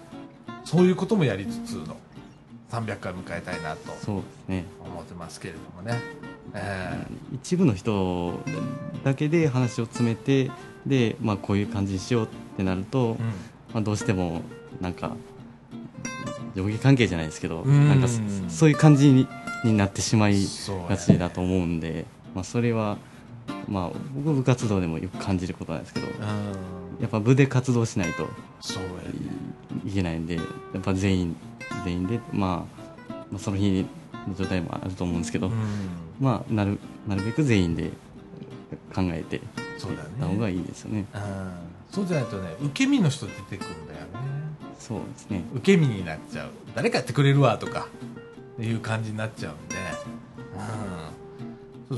S1: そういうこともやりつつの300回迎えたいなと
S2: そうですね。
S1: 思ってますけれどもね、え
S2: 一部の人だけで話を詰めてで、まあ、こういう感じにしようってなると、
S1: ーうん。
S2: まあ、どうしてもなんか上下関係じゃないですけど
S1: うん。
S2: なんかそそういう感じにになってしまいがちだと思うんで、まあ、それは、まあ、僕部活動でもよく感じることなんですけど
S1: うん。
S2: やっぱ部で活動しないといけないんでやっぱ全員全員で、まあ、まあその日の状態もあると思うんですけど、
S1: うん。
S2: まあ、なるなるべく全員で考えて
S1: そうだね。
S2: た方がいいですよね。
S1: うん。そうじゃないとね受け身の人出てくるんだよね。
S2: そうですね。
S1: 受け身になっちゃう。誰かやってくれるわとかっていう感じになっちゃうんで、うん、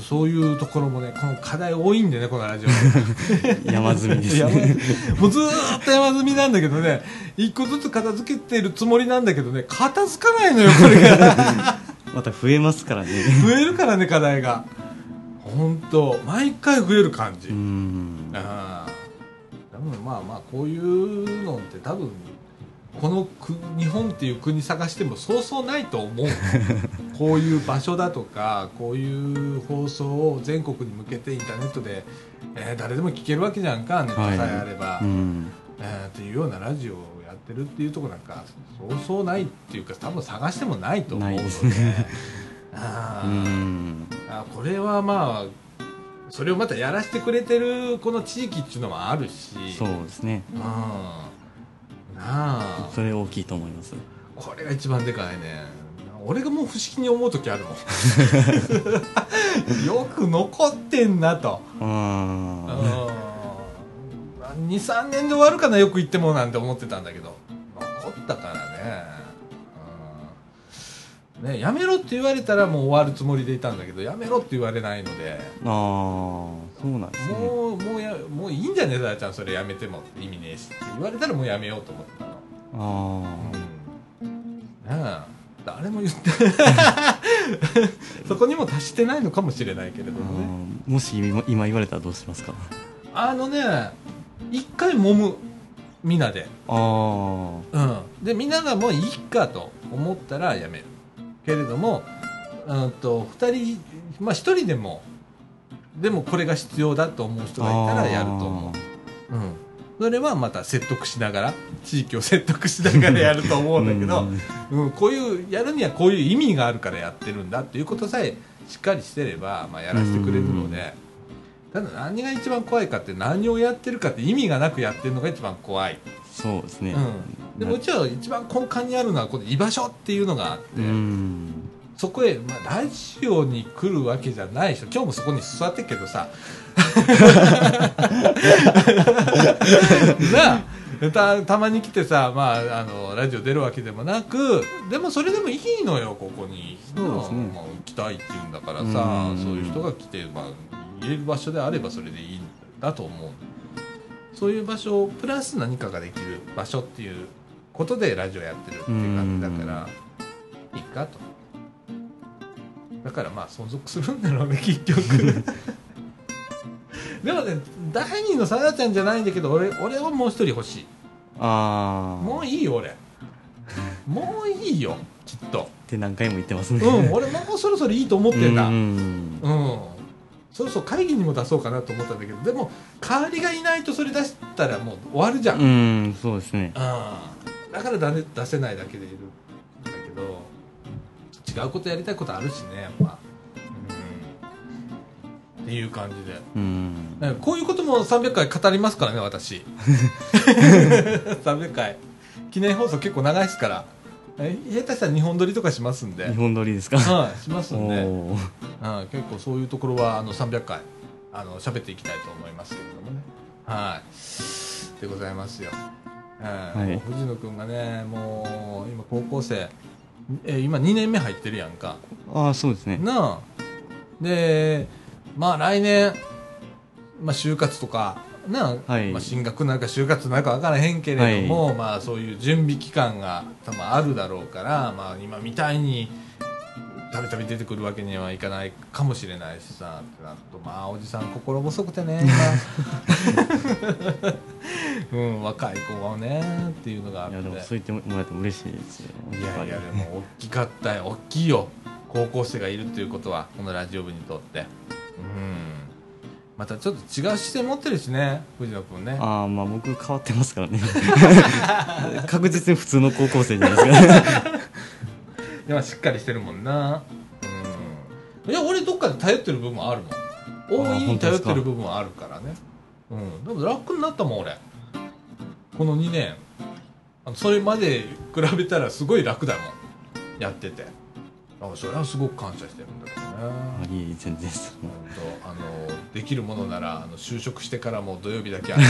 S1: そういうところもねこの課題多いんでねこのラジオ。
S2: 山積みです
S1: 山
S2: ね
S1: もうずーっと山積みなんだけどね一個ずつ片付けてるつもりなんだけどね片付かないのよこれが。
S2: また増えますからね。
S1: 増えるからね課題が。本当毎回増える感じ、
S2: うーん。
S1: ああ多分まあまあこういうのって多分このく日本っていう国探してもそうそうないと思う。こういう場所だとかこういう放送を全国に向けてインターネットで、えー誰でも聞けるわけじゃんかネットさえあれば、
S2: うん。
S1: えーっていうようなラジオをやってるっていうところなんかそうそうないっていうか多分探してもないと思うので。
S2: ですね。
S1: ああこれはまあそれをまたやらせてくれてるこの地域っていうのもあるし。
S2: そうですね。
S1: うんなあ。
S2: それ大きいと思います。
S1: これが一番でかいね。俺がもう不思議に思う時あるもん。よく残ってんなと。
S2: あ
S1: 23年で終わるかなよく言ってもなんて思ってたんだけど。残ったからね,、うん、ねやめろって言われたらもう終わるつもりでいたんだけどやめろって言われないので。
S2: ーあーそうなんですね。
S1: もうもうやもういいんじゃねえだちゃんそれやめてもって意味ねえしって言われたらもうやめようと思ってた。の
S2: あ
S1: うん。ねえ誰も言ってそこにも達してないのかもしれないけれど
S2: ー
S1: もね。
S2: もし今今言われたらどうしますか？
S1: あのね一回揉むみんなで。
S2: ああ
S1: うん、でみんながもういいかと思ったらやめる。けれども、うん、と2人、まあ、1人でもでもこれが必要だと思う人がいたらやると思う、うん、それはまた説得しながら地域を説得しながらやると思うんだけど、うん、こういうやるにはこういう意味があるからやってるんだっていうことさえしっかりしてれば、まあ、やらせてくれるので。ただ何が一番怖いかって何をやってるかって意味がなくやってるのが一番怖い。
S2: そうですね。
S1: うん、でもうちは一番根幹にあるのはこの居場所っていうのがあって、
S2: うん
S1: そこへ、まあ、ラジオに来るわけじゃない人今日もそこに座ってっけどさ。なあ。たたまに来てさ、まあ、あのラジオ出るわけでもなくでもそれでもいいのよここに。
S2: ね。
S1: まあ、来たいって言うんだからさ
S2: うん。
S1: そういう人が来て、まあ、入れる場所であればそれでいいんだと思う。そういう場所プラス何かができる場所っていうことでラジオやってるっていう感じだからいいかとだからまあ存続するんだろうね結局。でもね第二のさやちゃんじゃないんだけど俺俺はもう一人欲しい。
S2: ああ
S1: もういいよ俺。もういいよきっと。
S2: って何回も言ってますね。
S1: うん俺もうそろそろいいと思ってんだ。
S2: う
S1: うん
S2: ん。
S1: そろそろ会議にも出そうかなと思ったんだけどでも代わりがいないとそれ出したらもう終わるじゃん、
S2: うんそうですね。
S1: うん。だからだ、ね、出せないだけでいる違うことやりたいことあるしねやっぱ、うん、っていう感じで。
S2: うん。
S1: ねこういうことも300回語りますからね私。300回。記念放送結構長いですから。え下手したら2本撮りとかしますんで。
S2: 日本撮りですか？
S1: はいします
S2: お
S1: んで、
S2: お
S1: はい、結構そういうところはあの300回あの喋っていきたいと思いますけれどもね。はい。でございますよ、はい
S2: はい。
S1: 藤野君がねもう今高校生え今2年目入ってるやんか。
S2: ああそうですね。
S1: なあ。でまあ来年、まあ、就活とかなあ、
S2: はい。
S1: まあ、進学なんか就活なんか分からへんけれども、まあそういう準備期間が多分あるだろうから、まあ、今みたいにたびたび出てくるわけにはいかないかもしれないしさってなるとまあおじさん心細くてね 今。うん若い子はねっていうのがあって。
S2: いやでもそう言ってもらえても嬉しいですよ。
S1: いやいやでも大きかったよ。大きいよ。高校生がいるということはこのラジオ部にとって。うん。またちょっと違う視線持ってるしね藤野君ね。
S2: ああまあ僕変わってますからね。確実に普通の高校生じゃないですか
S1: でもしっかりしてるもんな。うん。いや俺どっかで頼ってる部分あるもん。大いに頼ってる部分はあるからね。うん。でも楽になったもん俺。この2年。それまで比べたらすごい楽だもん。やってて。それはすごく感謝してるんだけどね。
S2: あいい全然です
S1: あのできるものならあの就職してからも土曜日だけ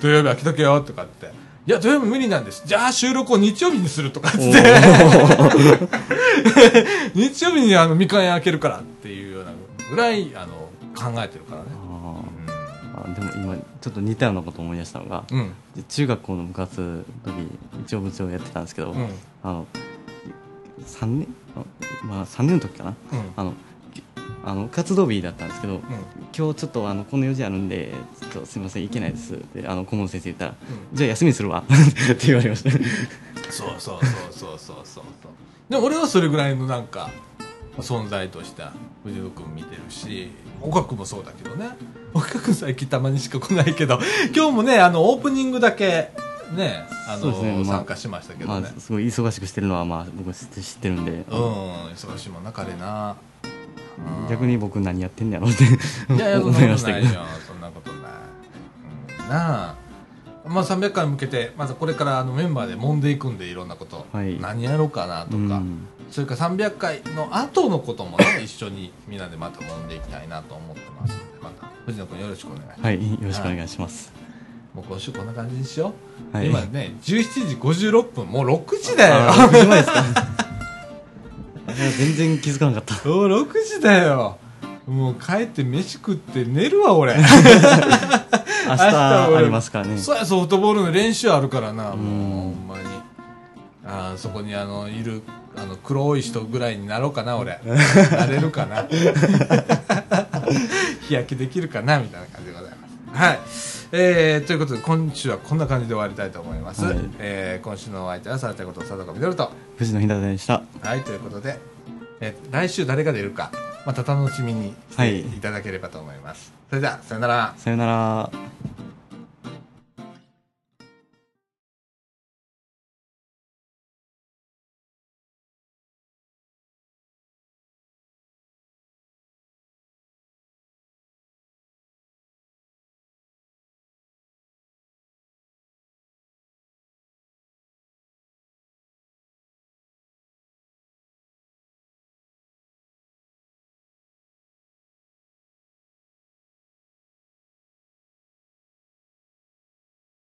S1: 土曜日空けとけよとかっていや土曜日無理なんです。じゃあ収録を日曜日にするとかっつって 日曜日にあのみかん屋開けるからっていうようなぐらいあの考えてるからね。
S2: あでも今ちょっと似たようなこと思い出したのが
S1: うん。うん
S2: 中学校の部活の時一応部長やってたんですけど、
S1: うん。
S2: あの3年？あまあ3年の時かな。
S1: うん。
S2: あのきあの活動日だったんですけど、今日ちょっとあのこの用事あるんでちょっとすみません行けないです。ってあの顧問先生言ったら、じゃあ休みにするわ。って言われました。
S1: そうそうそうそうそうそうそう。で俺はそれぐらいのなんか存在として藤野君見てるし岡君もそうだけどね。岡君最近たまにしか来ないけど 今日もねあのオープニングだけねあの
S2: ね。まあ
S1: 参加しましたけどね、
S2: まあ、すごい忙しくしてるのはまあ僕知って知ってるんで、
S1: うん忙しいもんな彼な。うん
S2: 逆に僕何やってんだろうって思
S1: ないこ
S2: ましたけど。
S1: とないよそんなことない、うん、なあ。まあ300回に向けてまずこれからあのメンバーで揉んでいくんでいろんなこと、
S2: はい。
S1: 何やろうかなとか、
S2: うん。
S1: それから300回の後のこともね一緒にみんなでまた揉んでいきたいなと思ってますのでまた藤野君よろしくお願いします、
S2: はいよろしくお願いします。
S1: もう今週こんな感じにしよう、
S2: はい。
S1: 今ね17時56分。もう6時だよ。
S2: あー6時前ですか 全然気づかなかった。
S1: もう6時だよ。もう帰って飯食って寝るわ俺。
S2: 明日
S1: 俺
S2: ありますからね。
S1: そうやソフトボールの練習あるからなもうほ
S2: ん
S1: んまに。あーそこにあのいるあの黒い人ぐらいになろうかな俺。なれるかな。日焼けできるかなみたいな感じでございますはい。えー、ということで今週はこんな感じで終わりたいと思います、
S2: はい。
S1: えー今週のお相手はさらたこと佐藤みどると。
S2: 藤野ひなたでした。
S1: はいということで、えー来週誰が出るかまた楽しみにして
S2: はい。
S1: いただければと思います、それではさよなら。
S2: さよなら